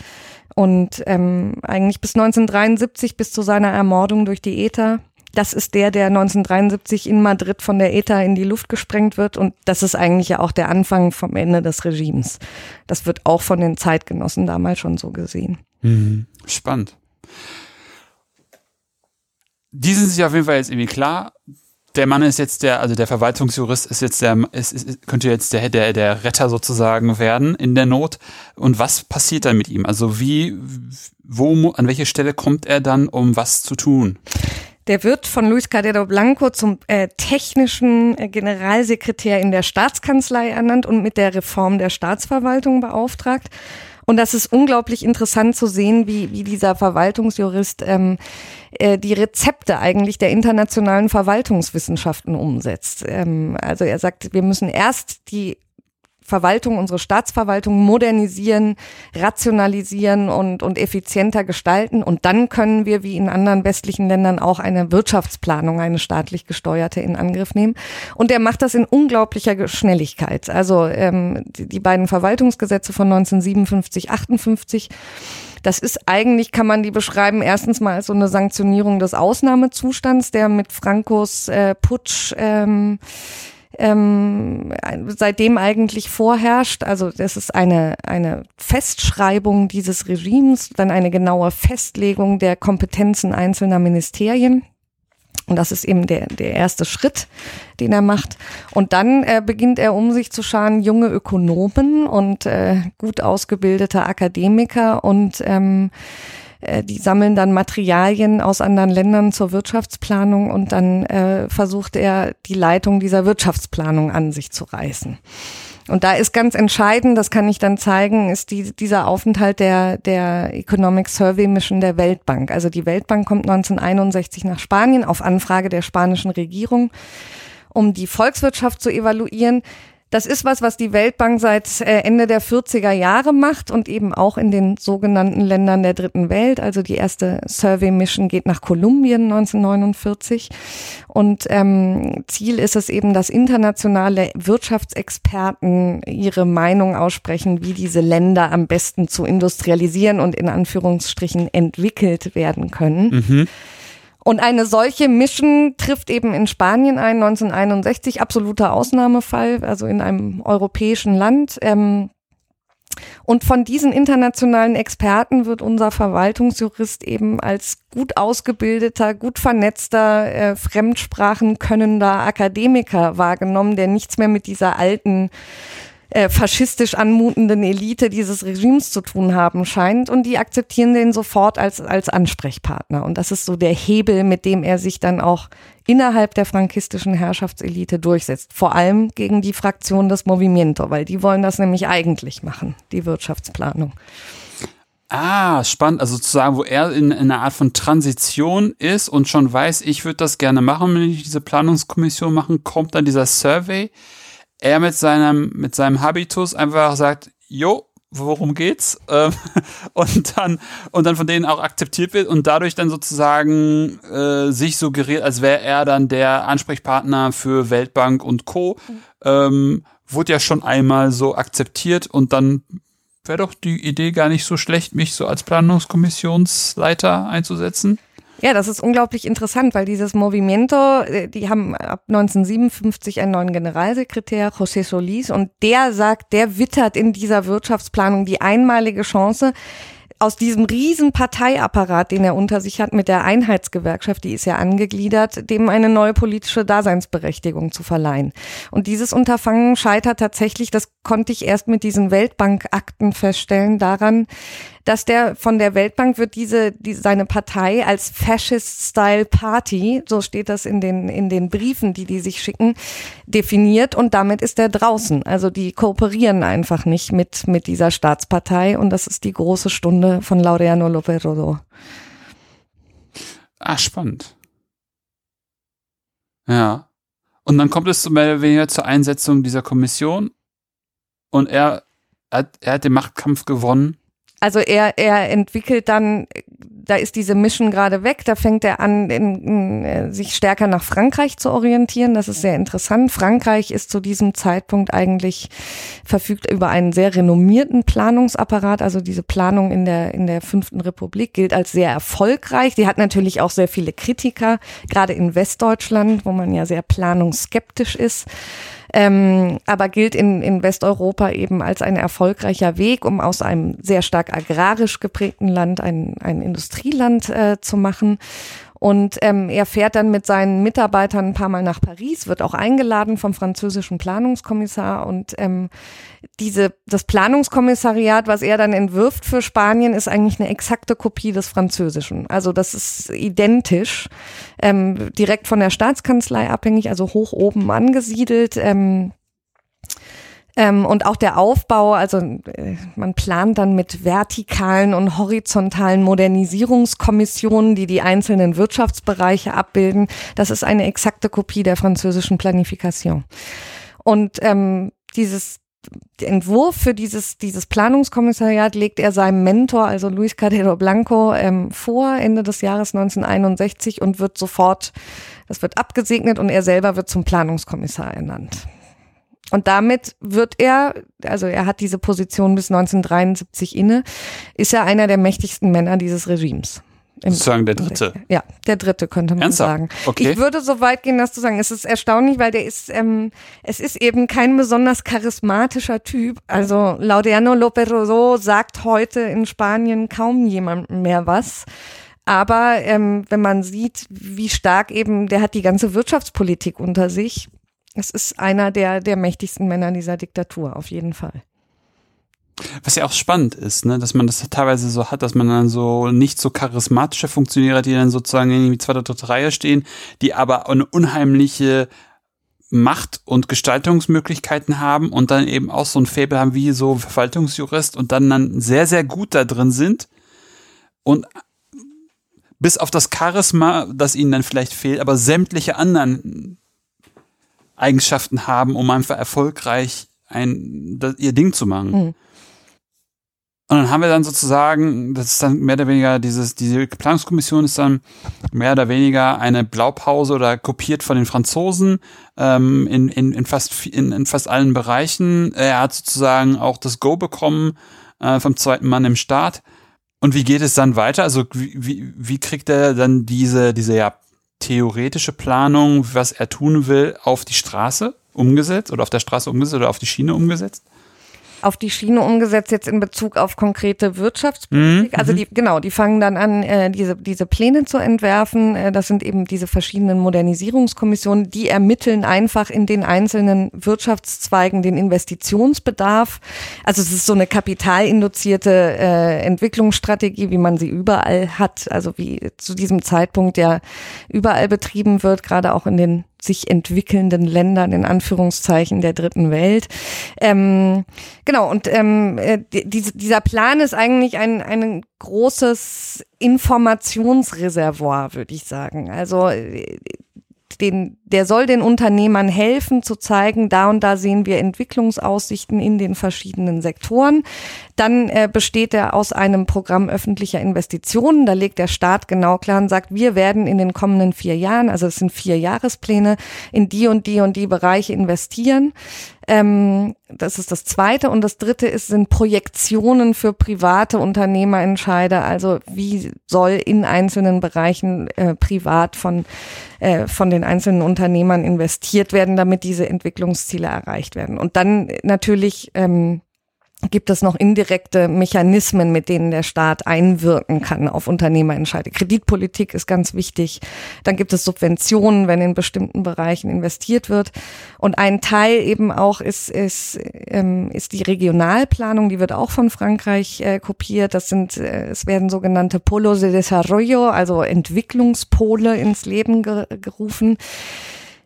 und ähm, eigentlich bis 1973, bis zu seiner Ermordung durch die ETA. Das ist der, der 1973 in Madrid von der ETA in die Luft gesprengt wird. Und das ist eigentlich ja auch der Anfang vom Ende des Regimes. Das wird auch von den Zeitgenossen damals schon so gesehen. Mhm. Spannend. Die sind sich auf jeden Fall jetzt irgendwie klar der Mann ist jetzt der, also der Verwaltungsjurist ist jetzt der, ist, ist, könnte jetzt der, der, der Retter sozusagen werden in der Not. Und was passiert dann mit ihm? Also wie, wo, an welche Stelle kommt er dann, um was zu tun? Der wird von Luis Cadero Blanco zum äh, technischen äh, Generalsekretär in der Staatskanzlei ernannt und mit der Reform der Staatsverwaltung beauftragt. Und das ist unglaublich interessant zu sehen, wie, wie dieser Verwaltungsjurist ähm, äh, die Rezepte eigentlich der internationalen Verwaltungswissenschaften umsetzt. Ähm, also er sagt, wir müssen erst die Verwaltung, unsere Staatsverwaltung modernisieren, rationalisieren und, und effizienter gestalten. Und dann können wir, wie in anderen westlichen Ländern, auch eine Wirtschaftsplanung, eine staatlich gesteuerte in Angriff nehmen. Und er macht das in unglaublicher Schnelligkeit. Also ähm, die, die beiden Verwaltungsgesetze von 1957, 58 das ist eigentlich, kann man die beschreiben, erstens mal als so eine Sanktionierung des Ausnahmezustands, der mit Frankos äh, Putsch ähm, ähm, seitdem eigentlich vorherrscht. Also das ist eine, eine Festschreibung dieses Regimes, dann eine genaue Festlegung der Kompetenzen einzelner Ministerien. Und das ist eben der, der erste Schritt, den er macht. Und dann äh, beginnt er um sich zu scharen, junge Ökonomen und äh, gut ausgebildete Akademiker und ähm, äh, die sammeln dann Materialien aus anderen Ländern zur Wirtschaftsplanung und dann äh, versucht er, die Leitung dieser Wirtschaftsplanung an sich zu reißen. Und da ist ganz entscheidend, das kann ich dann zeigen, ist die, dieser Aufenthalt der, der Economic Survey Mission der Weltbank. Also die Weltbank kommt 1961 nach Spanien auf Anfrage der spanischen Regierung, um die Volkswirtschaft zu evaluieren. Das ist was, was die Weltbank seit äh, Ende der 40er Jahre macht und eben auch in den sogenannten Ländern der dritten Welt. Also die erste Survey Mission geht nach Kolumbien 1949. Und ähm, Ziel ist es eben, dass internationale Wirtschaftsexperten ihre Meinung aussprechen, wie diese Länder am besten zu industrialisieren und in Anführungsstrichen entwickelt werden können. Mhm. Und eine solche Mission trifft eben in Spanien ein, 1961, absoluter Ausnahmefall, also in einem europäischen Land. Ähm, und von diesen internationalen Experten wird unser Verwaltungsjurist eben als gut ausgebildeter, gut vernetzter, äh, fremdsprachenkönnender Akademiker wahrgenommen, der nichts mehr mit dieser alten äh, faschistisch anmutenden Elite dieses Regimes zu tun haben scheint und die akzeptieren den sofort als, als Ansprechpartner. Und das ist so der Hebel, mit dem er sich dann auch innerhalb der frankistischen Herrschaftselite durchsetzt. Vor allem gegen die Fraktion des Movimiento, weil die wollen das nämlich eigentlich machen, die Wirtschaftsplanung. Ah, spannend. Also sozusagen, wo er in, in einer Art von Transition ist und schon weiß, ich würde das gerne machen, wenn ich diese Planungskommission machen, kommt dann dieser Survey er mit seinem, mit seinem Habitus einfach sagt, jo, worum geht's? Ähm, und dann, und dann von denen auch akzeptiert wird und dadurch dann sozusagen äh, sich suggeriert, als wäre er dann der Ansprechpartner für Weltbank und Co. Mhm. Ähm, wurde ja schon einmal so akzeptiert und dann wäre doch die Idee gar nicht so schlecht, mich so als Planungskommissionsleiter einzusetzen. Ja, das ist unglaublich interessant, weil dieses Movimiento, äh, die haben ab 1957 einen neuen Generalsekretär, José Solís, und der sagt, der wittert in dieser Wirtschaftsplanung die einmalige Chance, aus diesem riesen Parteiapparat, den er unter sich hat mit der Einheitsgewerkschaft, die ist ja angegliedert, dem eine neue politische Daseinsberechtigung zu verleihen. Und dieses Unterfangen scheitert tatsächlich, das konnte ich erst mit diesen Weltbankakten feststellen, daran, dass der von der Weltbank wird diese, die, seine Partei als Fascist-Style Party, so steht das in den, in den Briefen, die die sich schicken, definiert und damit ist er draußen. Also die kooperieren einfach nicht mit, mit dieser Staatspartei und das ist die große Stunde von Laureano López Rodó. Ah, spannend. Ja. Und dann kommt es mehr oder weniger zur Einsetzung dieser Kommission und er hat, er hat den Machtkampf gewonnen also er, er entwickelt dann, da ist diese Mission gerade weg, da fängt er an, in, in, äh, sich stärker nach Frankreich zu orientieren. Das ist sehr interessant. Frankreich ist zu diesem Zeitpunkt eigentlich verfügt über einen sehr renommierten Planungsapparat. Also diese Planung in der, in der fünften Republik gilt als sehr erfolgreich. Die hat natürlich auch sehr viele Kritiker, gerade in Westdeutschland, wo man ja sehr planungsskeptisch ist ähm, aber gilt in, in Westeuropa eben als ein erfolgreicher Weg, um aus einem sehr stark agrarisch geprägten Land ein, ein Industrieland äh, zu machen. Und ähm, er fährt dann mit seinen Mitarbeitern ein paar Mal nach Paris, wird auch eingeladen vom französischen Planungskommissar. Und ähm, diese, das Planungskommissariat, was er dann entwirft für Spanien, ist eigentlich eine exakte Kopie des Französischen. Also das ist identisch, ähm, direkt von der Staatskanzlei abhängig, also hoch oben angesiedelt. Ähm, ähm, und auch der Aufbau, also äh, man plant dann mit vertikalen und horizontalen Modernisierungskommissionen, die die einzelnen Wirtschaftsbereiche abbilden. Das ist eine exakte Kopie der französischen Planifikation. Und ähm, dieses Entwurf für dieses, dieses Planungskommissariat legt er seinem Mentor, also Luis Cardero Blanco, ähm, vor, Ende des Jahres 1961 und wird sofort, das wird abgesegnet und er selber wird zum Planungskommissar ernannt. Und damit wird er, also er hat diese Position bis 1973 inne, ist er einer der mächtigsten Männer dieses Regimes. Sozusagen der dritte. Ja, der dritte könnte man Ernsthaft? sagen. Okay. Ich würde so weit gehen, das zu sagen. Es ist erstaunlich, weil der ist, ähm, es ist eben kein besonders charismatischer Typ. Also Laudiano Loperoso sagt heute in Spanien kaum jemandem mehr was. Aber ähm, wenn man sieht, wie stark eben, der hat die ganze Wirtschaftspolitik unter sich, es ist einer der, der mächtigsten Männer dieser Diktatur, auf jeden Fall. Was ja auch spannend ist, ne, dass man das teilweise so hat, dass man dann so nicht so charismatische Funktionäre, die dann sozusagen in die zweite, dritte Reihe stehen, die aber eine unheimliche Macht und Gestaltungsmöglichkeiten haben und dann eben auch so ein Faible haben wie so Verwaltungsjurist und dann, dann sehr, sehr gut da drin sind und bis auf das Charisma, das ihnen dann vielleicht fehlt, aber sämtliche anderen Eigenschaften haben, um einfach erfolgreich ein, das, ihr Ding zu machen. Mhm. Und dann haben wir dann sozusagen, das ist dann mehr oder weniger dieses, diese Planungskommission ist dann mehr oder weniger eine Blaupause oder kopiert von den Franzosen ähm, in, in, in, fast, in, in fast allen Bereichen. Er hat sozusagen auch das Go bekommen äh, vom zweiten Mann im Staat. Und wie geht es dann weiter? Also wie, wie, wie kriegt er dann diese, diese ja theoretische Planung, was er tun will, auf die Straße umgesetzt oder auf der Straße umgesetzt oder auf die Schiene umgesetzt? Auf die Schiene umgesetzt jetzt in Bezug auf konkrete Wirtschaftspolitik. Mhm. Also die, genau, die fangen dann an, äh, diese, diese Pläne zu entwerfen. Äh, das sind eben diese verschiedenen Modernisierungskommissionen, die ermitteln einfach in den einzelnen Wirtschaftszweigen den Investitionsbedarf. Also es ist so eine kapitalinduzierte äh, Entwicklungsstrategie, wie man sie überall hat, also wie zu diesem Zeitpunkt ja überall betrieben wird, gerade auch in den sich entwickelnden Ländern in Anführungszeichen der dritten Welt. Ähm, genau, und ähm, äh, die, dieser Plan ist eigentlich ein, ein großes Informationsreservoir, würde ich sagen. Also äh, den, der soll den Unternehmern helfen zu zeigen, da und da sehen wir Entwicklungsaussichten in den verschiedenen Sektoren. Dann äh, besteht er aus einem Programm öffentlicher Investitionen. Da legt der Staat genau klar und sagt, wir werden in den kommenden vier Jahren, also es sind vier Jahrespläne, in die und die und die Bereiche investieren. Ähm, das ist das Zweite. Und das Dritte ist, sind Projektionen für private Unternehmerentscheider. Also wie soll in einzelnen Bereichen äh, privat von, äh, von den einzelnen Unternehmern investiert werden, damit diese Entwicklungsziele erreicht werden. Und dann natürlich ähm, gibt es noch indirekte Mechanismen, mit denen der Staat einwirken kann auf Unternehmerentscheide. Kreditpolitik ist ganz wichtig. Dann gibt es Subventionen, wenn in bestimmten Bereichen investiert wird. Und ein Teil eben auch ist, ist, ähm, ist die Regionalplanung, die wird auch von Frankreich äh, kopiert. Das sind, äh, es werden sogenannte Polos de Desarrollo, also Entwicklungspole ins Leben gerufen.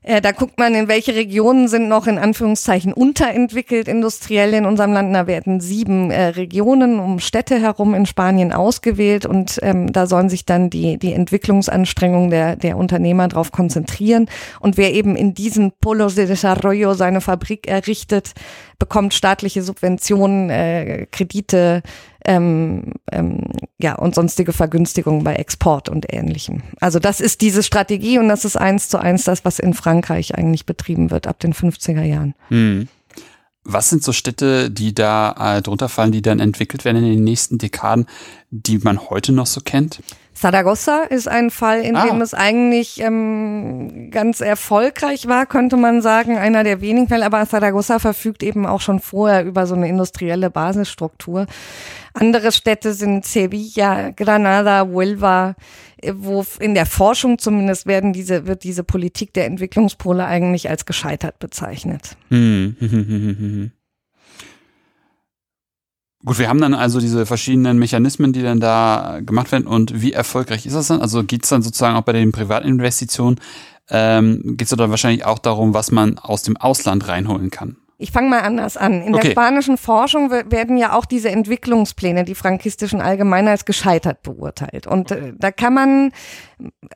Äh, da guckt man, in welche Regionen sind noch in Anführungszeichen unterentwickelt industriell in unserem Land. Da werden sieben äh, Regionen um Städte herum in Spanien ausgewählt und ähm, da sollen sich dann die, die Entwicklungsanstrengungen der, der Unternehmer darauf konzentrieren. Und wer eben in diesen Polos de Desarrollo seine Fabrik errichtet, bekommt staatliche Subventionen, äh, Kredite, ähm, ähm, ja, und sonstige Vergünstigungen bei Export und ähnlichem. Also das ist diese Strategie und das ist eins zu eins das, was in Frankreich eigentlich betrieben wird ab den 50er Jahren. Hm. Was sind so Städte, die da äh, drunter fallen, die dann entwickelt werden in den nächsten Dekaden, die man heute noch so kennt? Saragossa ist ein Fall, in ah. dem es eigentlich ähm, ganz erfolgreich war, könnte man sagen, einer der wenigen Fälle. Aber Saragossa verfügt eben auch schon vorher über so eine industrielle Basisstruktur. Andere Städte sind Sevilla, Granada, Huelva, wo in der Forschung zumindest werden diese, wird diese Politik der Entwicklungspole eigentlich als gescheitert bezeichnet. Gut, wir haben dann also diese verschiedenen Mechanismen, die dann da gemacht werden. Und wie erfolgreich ist das dann? Also geht es dann sozusagen auch bei den Privatinvestitionen, ähm, geht es dann wahrscheinlich auch darum, was man aus dem Ausland reinholen kann? Ich fange mal anders an. In okay. der spanischen Forschung werden ja auch diese Entwicklungspläne, die frankistischen allgemein als gescheitert beurteilt. Und äh, da kann man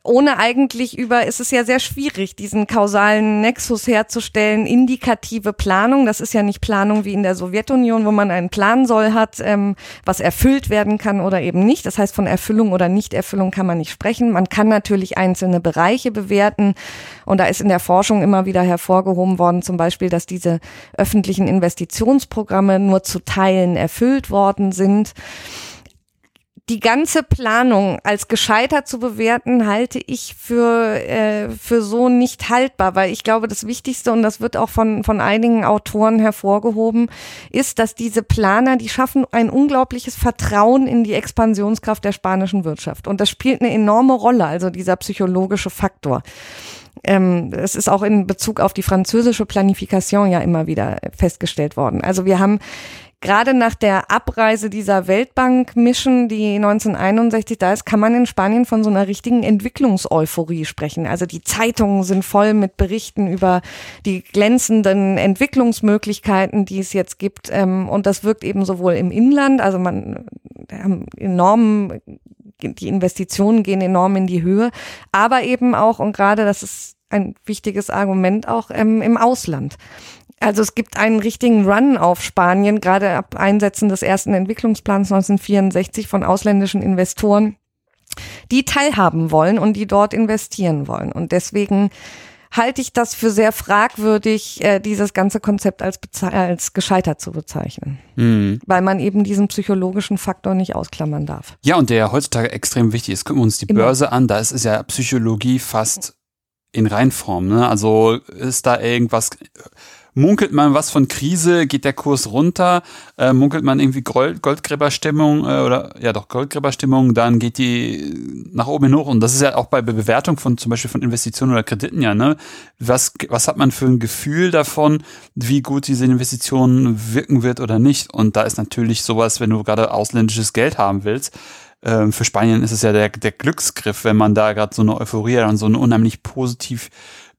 ohne eigentlich über, ist es ja sehr schwierig, diesen kausalen Nexus herzustellen, indikative Planung. Das ist ja nicht Planung wie in der Sowjetunion, wo man einen Plan soll hat, ähm, was erfüllt werden kann oder eben nicht. Das heißt, von Erfüllung oder Nichterfüllung kann man nicht sprechen. Man kann natürlich einzelne Bereiche bewerten. Und da ist in der Forschung immer wieder hervorgehoben worden, zum Beispiel, dass diese öffentlichen Investitionsprogramme nur zu Teilen erfüllt worden sind die ganze Planung als gescheitert zu bewerten, halte ich für, äh, für so nicht haltbar, weil ich glaube, das Wichtigste, und das wird auch von, von einigen Autoren hervorgehoben, ist, dass diese Planer, die schaffen ein unglaubliches Vertrauen in die Expansionskraft der spanischen Wirtschaft. Und das spielt eine enorme Rolle, also dieser psychologische Faktor. Ähm, es ist auch in Bezug auf die französische Planifikation ja immer wieder festgestellt worden. Also wir haben gerade nach der Abreise dieser Weltbank-Mission, die 1961 da ist, kann man in Spanien von so einer richtigen Entwicklungseuphorie sprechen. Also die Zeitungen sind voll mit Berichten über die glänzenden Entwicklungsmöglichkeiten, die es jetzt gibt. Ähm, und das wirkt eben sowohl im Inland, also man haben enorm die Investitionen gehen enorm in die Höhe, aber eben auch, und gerade das ist ein wichtiges Argument auch ähm, im Ausland. Also es gibt einen richtigen Run auf Spanien, gerade ab Einsetzen des ersten Entwicklungsplans 1964 von ausländischen Investoren, die teilhaben wollen und die dort investieren wollen. Und deswegen halte ich das für sehr fragwürdig, äh, dieses ganze Konzept als, als gescheitert zu bezeichnen. Mhm. Weil man eben diesen psychologischen Faktor nicht ausklammern darf. Ja, und der ja heutzutage extrem wichtig ist. Gucken wir uns die Immer. Börse an, da ist es ja Psychologie fast in Reinform. Ne? Also ist da irgendwas munkelt man was von Krise, geht der Kurs runter, äh, munkelt man irgendwie Gold, Goldgräberstimmung äh, oder ja doch Goldgräberstimmung, dann geht die nach oben hin hoch. Und das ist ja auch bei Bewertung von zum Beispiel von Investitionen oder Krediten ja, ne? Was, was hat man für ein Gefühl davon, wie gut diese Investition wirken wird oder nicht? Und da ist natürlich sowas, wenn du gerade ausländisches Geld haben willst, ähm, für Spanien ist es ja der, der Glücksgriff, wenn man da gerade so eine Euphorie und so eine unheimlich positiv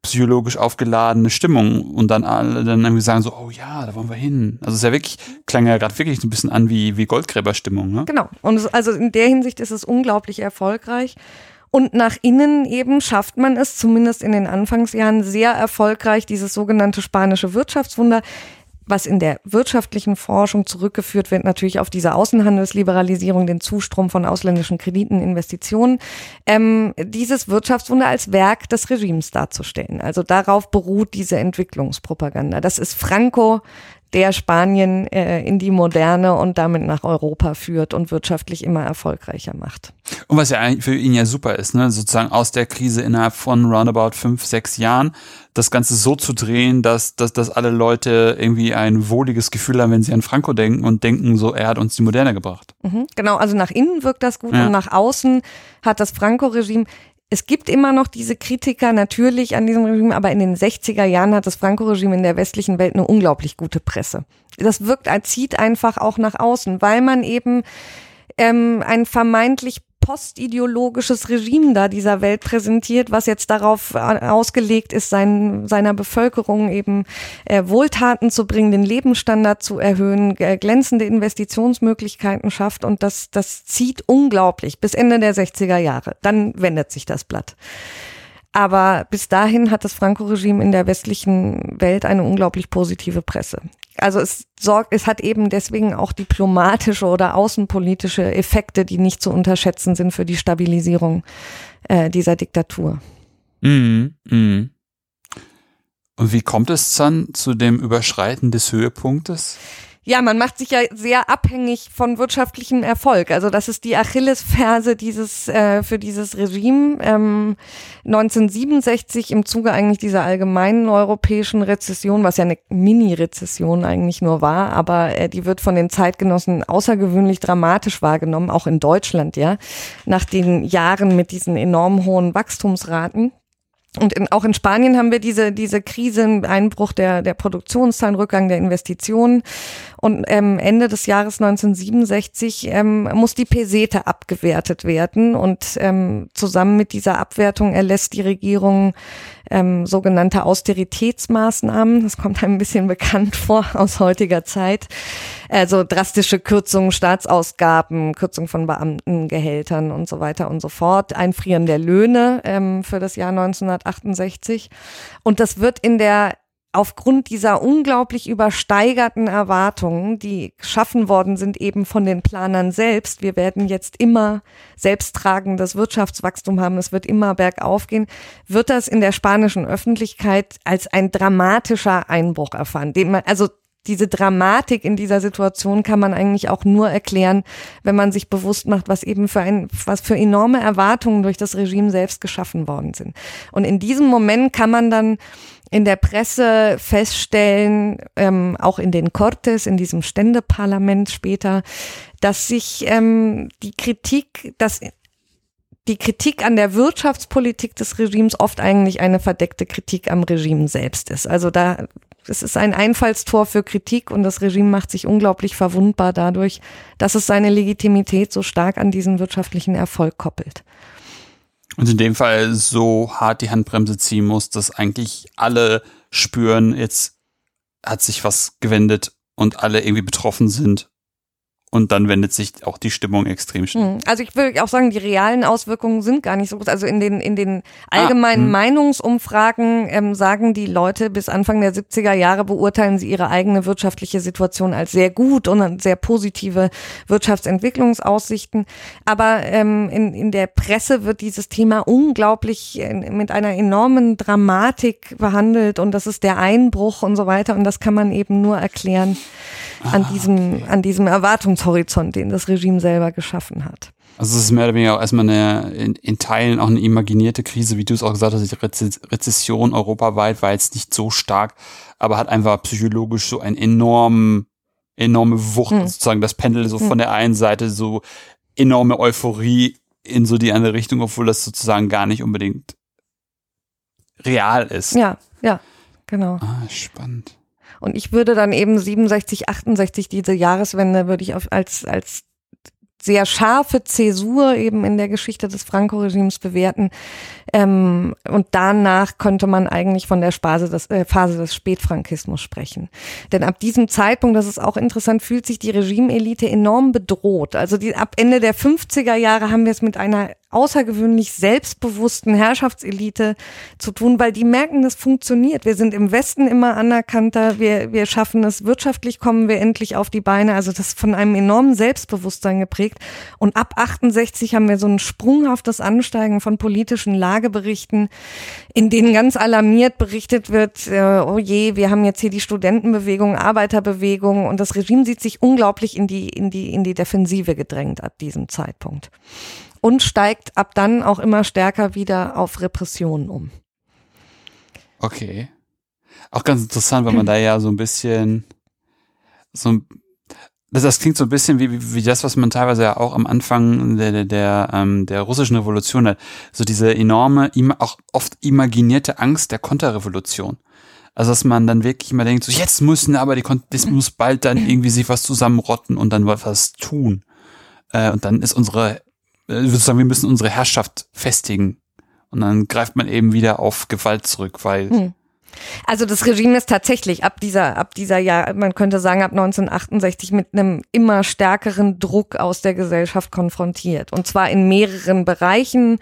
psychologisch aufgeladene Stimmung und dann alle dann irgendwie sagen so, oh ja, da wollen wir hin. Also es ist ja wirklich, klang ja gerade wirklich ein bisschen an wie, wie Goldgräberstimmung. Ne? Genau. Und es, also in der Hinsicht ist es unglaublich erfolgreich. Und nach innen eben schafft man es, zumindest in den Anfangsjahren, sehr erfolgreich, dieses sogenannte spanische Wirtschaftswunder was in der wirtschaftlichen Forschung zurückgeführt wird, natürlich auf diese Außenhandelsliberalisierung, den Zustrom von ausländischen Krediten, Investitionen, ähm, dieses Wirtschaftswunder als Werk des Regimes darzustellen. Also darauf beruht diese Entwicklungspropaganda. Das ist Franco, der Spanien äh, in die Moderne und damit nach Europa führt und wirtschaftlich immer erfolgreicher macht. Und was ja für ihn ja super ist, ne? sozusagen aus der Krise innerhalb von roundabout fünf, sechs Jahren das Ganze so zu drehen, dass, dass, dass alle Leute irgendwie ein wohliges Gefühl haben, wenn sie an Franco denken und denken, so er hat uns die Moderne gebracht. Mhm, genau, also nach innen wirkt das gut ja. und nach außen hat das Franco-Regime es gibt immer noch diese Kritiker natürlich an diesem Regime, aber in den 60er Jahren hat das Franco-Regime in der westlichen Welt eine unglaublich gute Presse. Das wirkt, zieht einfach auch nach außen, weil man eben ähm, ein vermeintlich postideologisches Regime da dieser Welt präsentiert, was jetzt darauf ausgelegt ist, sein, seiner Bevölkerung eben äh, Wohltaten zu bringen, den Lebensstandard zu erhöhen, äh, glänzende Investitionsmöglichkeiten schafft und das, das zieht unglaublich bis Ende der 60er Jahre. Dann wendet sich das Blatt. Aber bis dahin hat das Franco-Regime in der westlichen Welt eine unglaublich positive Presse. Also es sorgt, es hat eben deswegen auch diplomatische oder außenpolitische Effekte, die nicht zu unterschätzen sind für die Stabilisierung äh, dieser Diktatur. Mhm. Mhm. Und wie kommt es dann zu dem Überschreiten des Höhepunktes? Ja, man macht sich ja sehr abhängig von wirtschaftlichem Erfolg. Also das ist die Achillesferse dieses äh, für dieses Regime. Ähm, 1967 im Zuge eigentlich dieser allgemeinen europäischen Rezession, was ja eine Mini-Rezession eigentlich nur war, aber äh, die wird von den Zeitgenossen außergewöhnlich dramatisch wahrgenommen, auch in Deutschland, ja, nach den Jahren mit diesen enorm hohen Wachstumsraten. Und in, auch in Spanien haben wir diese, diese Krise, Einbruch der, der Produktionszahlen, Rückgang der Investitionen. Und ähm, Ende des Jahres 1967 ähm, muss die Pesete abgewertet werden. Und ähm, zusammen mit dieser Abwertung erlässt die Regierung ähm, sogenannte Austeritätsmaßnahmen. Das kommt einem ein bisschen bekannt vor aus heutiger Zeit. Also drastische Kürzungen, Staatsausgaben, Kürzung von Beamtengehältern und so weiter und so fort, Einfrieren der Löhne ähm, für das Jahr 1968. Und das wird in der aufgrund dieser unglaublich übersteigerten Erwartungen, die geschaffen worden sind eben von den Planern selbst, wir werden jetzt immer selbsttragendes Wirtschaftswachstum haben, es wird immer bergauf gehen, wird das in der spanischen Öffentlichkeit als ein dramatischer Einbruch erfahren, den man, also diese Dramatik in dieser Situation kann man eigentlich auch nur erklären, wenn man sich bewusst macht, was eben für ein, was für enorme Erwartungen durch das Regime selbst geschaffen worden sind. Und in diesem Moment kann man dann in der Presse feststellen, ähm, auch in den Cortes, in diesem Ständeparlament später, dass sich ähm, die Kritik, dass die Kritik an der Wirtschaftspolitik des Regimes oft eigentlich eine verdeckte Kritik am Regime selbst ist. Also da es ist ein Einfallstor für Kritik und das Regime macht sich unglaublich verwundbar dadurch, dass es seine Legitimität so stark an diesen wirtschaftlichen Erfolg koppelt. Und in dem Fall so hart die Handbremse ziehen muss, dass eigentlich alle spüren, jetzt hat sich was gewendet und alle irgendwie betroffen sind und dann wendet sich auch die Stimmung extrem schnell. Hm. Also ich würde auch sagen, die realen Auswirkungen sind gar nicht so groß. Also in den, in den allgemeinen ah, Meinungsumfragen ähm, sagen die Leute bis Anfang der 70er Jahre beurteilen sie ihre eigene wirtschaftliche Situation als sehr gut und sehr positive Wirtschaftsentwicklungsaussichten. Aber ähm, in, in der Presse wird dieses Thema unglaublich in, mit einer enormen Dramatik behandelt und das ist der Einbruch und so weiter. Und das kann man eben nur erklären an ah, diesem, okay. an diesem Erwartungshorizont, den das Regime selber geschaffen hat. Also es ist mehr oder weniger auch erstmal eine, in, in Teilen auch eine imaginierte Krise, wie du es auch gesagt hast, die Rezession europaweit war jetzt nicht so stark, aber hat einfach psychologisch so einen enormen, enorme Wucht, hm. sozusagen das Pendel so hm. von der einen Seite so enorme Euphorie in so die andere Richtung, obwohl das sozusagen gar nicht unbedingt real ist. Ja, ja, genau. Ah, spannend. Und ich würde dann eben 67, 68, diese Jahreswende, würde ich als, als sehr scharfe Zäsur eben in der Geschichte des Franco-Regimes bewerten. Ähm, und danach könnte man eigentlich von der Phase des, äh, Phase des Spätfrankismus sprechen. Denn ab diesem Zeitpunkt, das ist auch interessant, fühlt sich die Regimeelite enorm bedroht. Also die, ab Ende der 50er Jahre haben wir es mit einer außergewöhnlich selbstbewussten Herrschaftselite zu tun, weil die merken, das funktioniert. Wir sind im Westen immer anerkannter, wir, wir schaffen es, wirtschaftlich kommen wir endlich auf die Beine. Also das ist von einem enormen Selbstbewusstsein geprägt. Und ab 68 haben wir so ein sprunghaftes Ansteigen von politischen Lageberichten, in denen ganz alarmiert berichtet wird, äh, oh je, wir haben jetzt hier die Studentenbewegung, Arbeiterbewegung und das Regime sieht sich unglaublich in die, in die, in die Defensive gedrängt ab diesem Zeitpunkt und steigt ab dann auch immer stärker wieder auf Repressionen um. Okay. Auch ganz interessant, weil man da ja so ein bisschen so das, das klingt so ein bisschen wie, wie, wie das, was man teilweise ja auch am Anfang der, der, der, ähm, der russischen Revolution hat. So diese enorme, auch oft imaginierte Angst der Konterrevolution. Also dass man dann wirklich immer denkt, so jetzt müssen aber die das muss bald dann irgendwie sich was zusammenrotten und dann was tun. Äh, und dann ist unsere äh, ich würde sagen, wir müssen unsere Herrschaft festigen. Und dann greift man eben wieder auf Gewalt zurück, weil. Hm. Also das Regime ist tatsächlich ab dieser, ab dieser Jahr, man könnte sagen ab 1968 mit einem immer stärkeren Druck aus der Gesellschaft konfrontiert. Und zwar in mehreren Bereichen.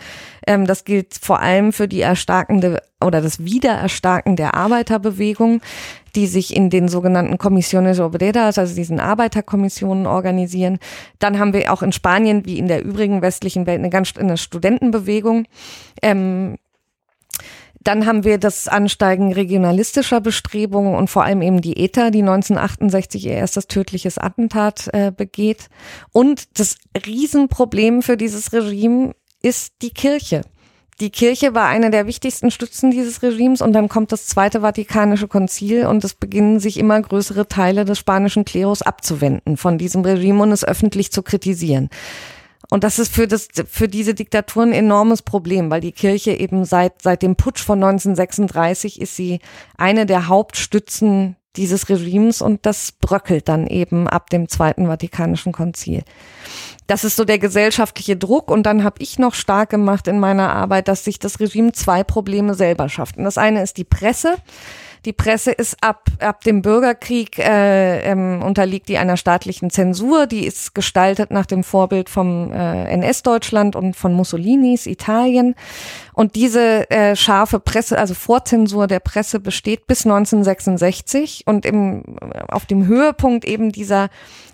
Ähm, das gilt vor allem für die erstarkende oder das Wiedererstarken der Arbeiterbewegung die sich in den sogenannten Comisiones Obreras, also diesen Arbeiterkommissionen organisieren. Dann haben wir auch in Spanien, wie in der übrigen westlichen Welt, eine ganz eine Studentenbewegung. Ähm, dann haben wir das Ansteigen regionalistischer Bestrebungen und vor allem eben die ETA, die 1968 ihr erstes tödliches Attentat äh, begeht. Und das Riesenproblem für dieses Regime ist die Kirche. Die Kirche war eine der wichtigsten Stützen dieses Regimes und dann kommt das Zweite Vatikanische Konzil und es beginnen sich immer größere Teile des spanischen Klerus abzuwenden von diesem Regime und es öffentlich zu kritisieren. Und das ist für das, für diese Diktaturen ein enormes Problem, weil die Kirche eben seit, seit dem Putsch von 1936 ist sie eine der Hauptstützen dieses Regimes und das bröckelt dann eben ab dem Zweiten Vatikanischen Konzil. Das ist so der gesellschaftliche Druck und dann habe ich noch stark gemacht in meiner Arbeit, dass sich das Regime zwei Probleme selber schafft. Und das eine ist die Presse. Die Presse ist ab, ab dem Bürgerkrieg äh, ähm, unterliegt die einer staatlichen Zensur. Die ist gestaltet nach dem Vorbild vom äh, NS-Deutschland und von Mussolinis Italien. Und diese äh, scharfe Presse, also Vorzensur der Presse besteht bis 1966 und im, auf dem Höhepunkt eben dieser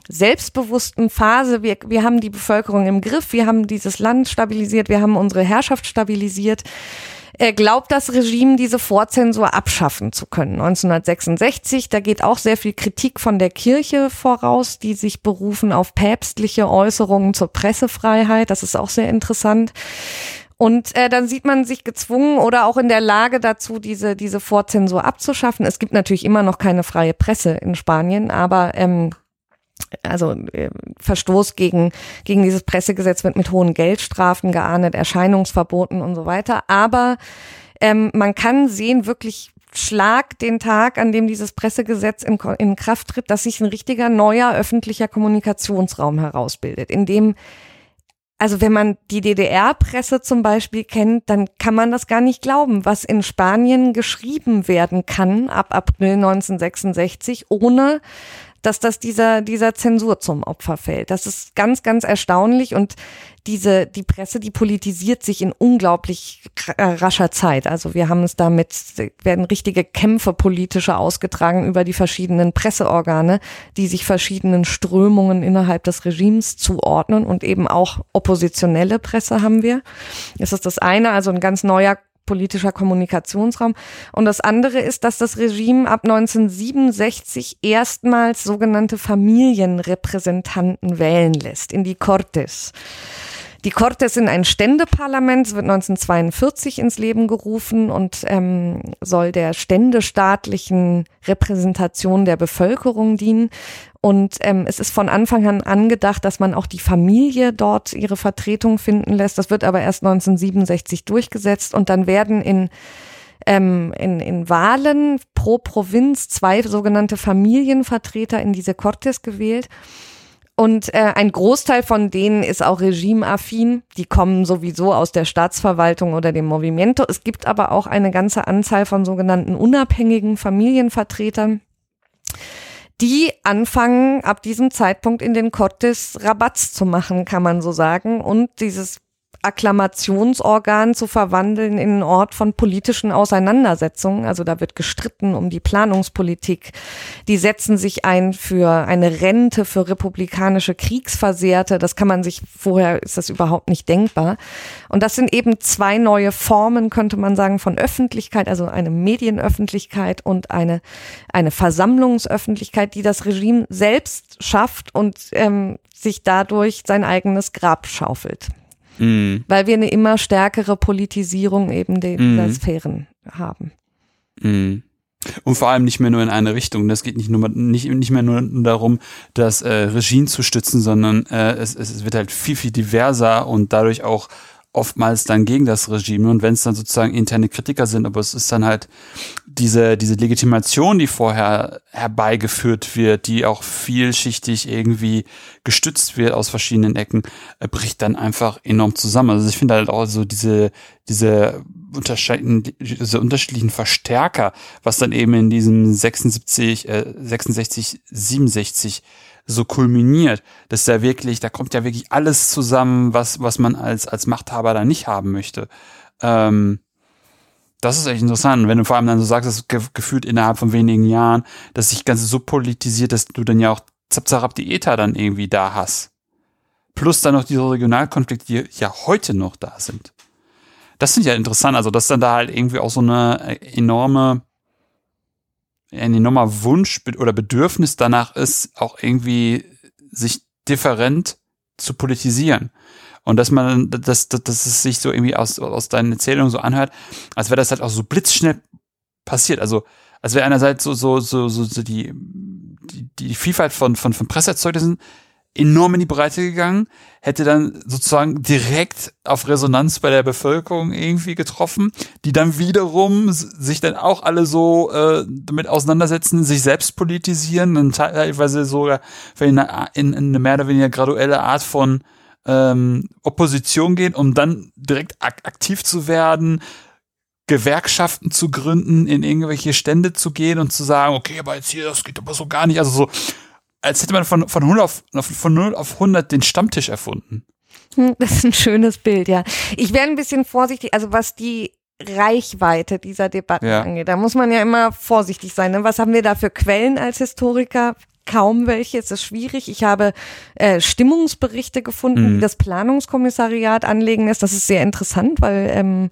selbstbewussten Phase. Wir, wir haben die Bevölkerung im Griff, wir haben dieses Land stabilisiert, wir haben unsere Herrschaft stabilisiert. Er glaubt das Regime, diese Vorzensur abschaffen zu können. 1966, da geht auch sehr viel Kritik von der Kirche voraus, die sich berufen auf päpstliche Äußerungen zur Pressefreiheit. Das ist auch sehr interessant. Und äh, dann sieht man sich gezwungen oder auch in der Lage dazu, diese, diese Vorzensur abzuschaffen. Es gibt natürlich immer noch keine freie Presse in Spanien, aber ähm, also äh, Verstoß gegen, gegen dieses Pressegesetz wird mit hohen Geldstrafen geahndet, Erscheinungsverboten und so weiter. Aber ähm, man kann sehen, wirklich Schlag den Tag, an dem dieses Pressegesetz in, in Kraft tritt, dass sich ein richtiger neuer öffentlicher Kommunikationsraum herausbildet, in dem also wenn man die DDR-Presse zum Beispiel kennt, dann kann man das gar nicht glauben, was in Spanien geschrieben werden kann ab April 1966, ohne dass das dieser, dieser Zensur zum Opfer fällt. Das ist ganz, ganz erstaunlich und diese, die Presse, die politisiert sich in unglaublich äh, rascher Zeit. Also wir haben es damit, werden richtige Kämpfe politische ausgetragen über die verschiedenen Presseorgane, die sich verschiedenen Strömungen innerhalb des Regimes zuordnen und eben auch oppositionelle Presse haben wir. Das ist das eine, also ein ganz neuer politischer Kommunikationsraum. Und das andere ist, dass das Regime ab 1967 erstmals sogenannte Familienrepräsentanten wählen lässt in die Cortes. Die Cortes sind ein Ständeparlament, wird 1942 ins Leben gerufen und ähm, soll der ständestaatlichen Repräsentation der Bevölkerung dienen. Und ähm, es ist von Anfang an angedacht, dass man auch die Familie dort ihre Vertretung finden lässt. Das wird aber erst 1967 durchgesetzt und dann werden in ähm, in, in Wahlen pro Provinz zwei sogenannte Familienvertreter in diese Cortes gewählt. Und äh, ein Großteil von denen ist auch regimeaffin. Die kommen sowieso aus der Staatsverwaltung oder dem Movimento. Es gibt aber auch eine ganze Anzahl von sogenannten unabhängigen Familienvertretern, die anfangen, ab diesem Zeitpunkt in den Cortes Rabatz zu machen, kann man so sagen, und dieses Akklamationsorgan zu verwandeln in einen Ort von politischen Auseinandersetzungen. Also da wird gestritten um die Planungspolitik. Die setzen sich ein für eine Rente für republikanische Kriegsversehrte. Das kann man sich vorher ist das überhaupt nicht denkbar. Und das sind eben zwei neue Formen, könnte man sagen, von Öffentlichkeit, also eine Medienöffentlichkeit und eine, eine Versammlungsöffentlichkeit, die das Regime selbst schafft und ähm, sich dadurch sein eigenes Grab schaufelt mhm. weil wir eine immer stärkere Politisierung eben der mhm. Sphären haben. Mhm. Und vor allem nicht mehr nur in eine Richtung. Das geht nicht nur nicht, nicht mehr nur darum, das äh, Regime zu stützen, sondern äh, es, es wird halt viel, viel diverser und dadurch auch oftmals dann gegen das Regime. Und wenn es dann sozusagen interne Kritiker sind, aber es ist dann halt diese, diese Legitimation, die vorher herbeigeführt wird, die auch vielschichtig irgendwie gestützt wird aus verschiedenen Ecken, äh, bricht dann einfach enorm zusammen. Also ich finde halt auch so diese, diese, diese unterschiedlichen Verstärker, was dann eben in diesem 76, äh, 66, 67 so kulminiert, dass da wirklich, da kommt ja wirklich alles zusammen, was, was man als, als Machthaber da nicht haben möchte. Ähm, das ist echt interessant. Wenn du vor allem dann so sagst, dass ge gefühlt innerhalb von wenigen Jahren, dass sich Ganze so politisiert, dass du dann ja auch Zapzarab die ETA dann irgendwie da hast. Plus dann noch diese Regionalkonflikte, die ja heute noch da sind. Das finde ich ja interessant. Also, dass dann da halt irgendwie auch so eine enorme ein enormer Wunsch oder Bedürfnis danach ist, auch irgendwie sich different zu politisieren. Und dass man, dass, dass, dass es sich so irgendwie aus, aus deinen Erzählungen so anhört, als wäre das halt auch so blitzschnell passiert. Also, als wäre einerseits so, so, so, so, so die, die, die Vielfalt von, von, von Presseerzeugnissen enorm in die Breite gegangen, hätte dann sozusagen direkt auf Resonanz bei der Bevölkerung irgendwie getroffen, die dann wiederum sich dann auch alle so äh, damit auseinandersetzen, sich selbst politisieren, und teilweise sogar in eine, in eine mehr oder weniger graduelle Art von ähm, Opposition gehen, um dann direkt ak aktiv zu werden, Gewerkschaften zu gründen, in irgendwelche Stände zu gehen und zu sagen, okay, aber jetzt hier, das geht aber so gar nicht. Also so als hätte man von, von, 0 auf, von 0 auf 100 den Stammtisch erfunden. Hm, das ist ein schönes Bild, ja. Ich wäre ein bisschen vorsichtig, also was die Reichweite dieser Debatten ja. angeht. Da muss man ja immer vorsichtig sein. Ne? Was haben wir da für Quellen als Historiker? Kaum welche. Es ist schwierig. Ich habe äh, Stimmungsberichte gefunden, mhm. die das Planungskommissariat anlegen lässt. Das ist sehr interessant, weil ähm,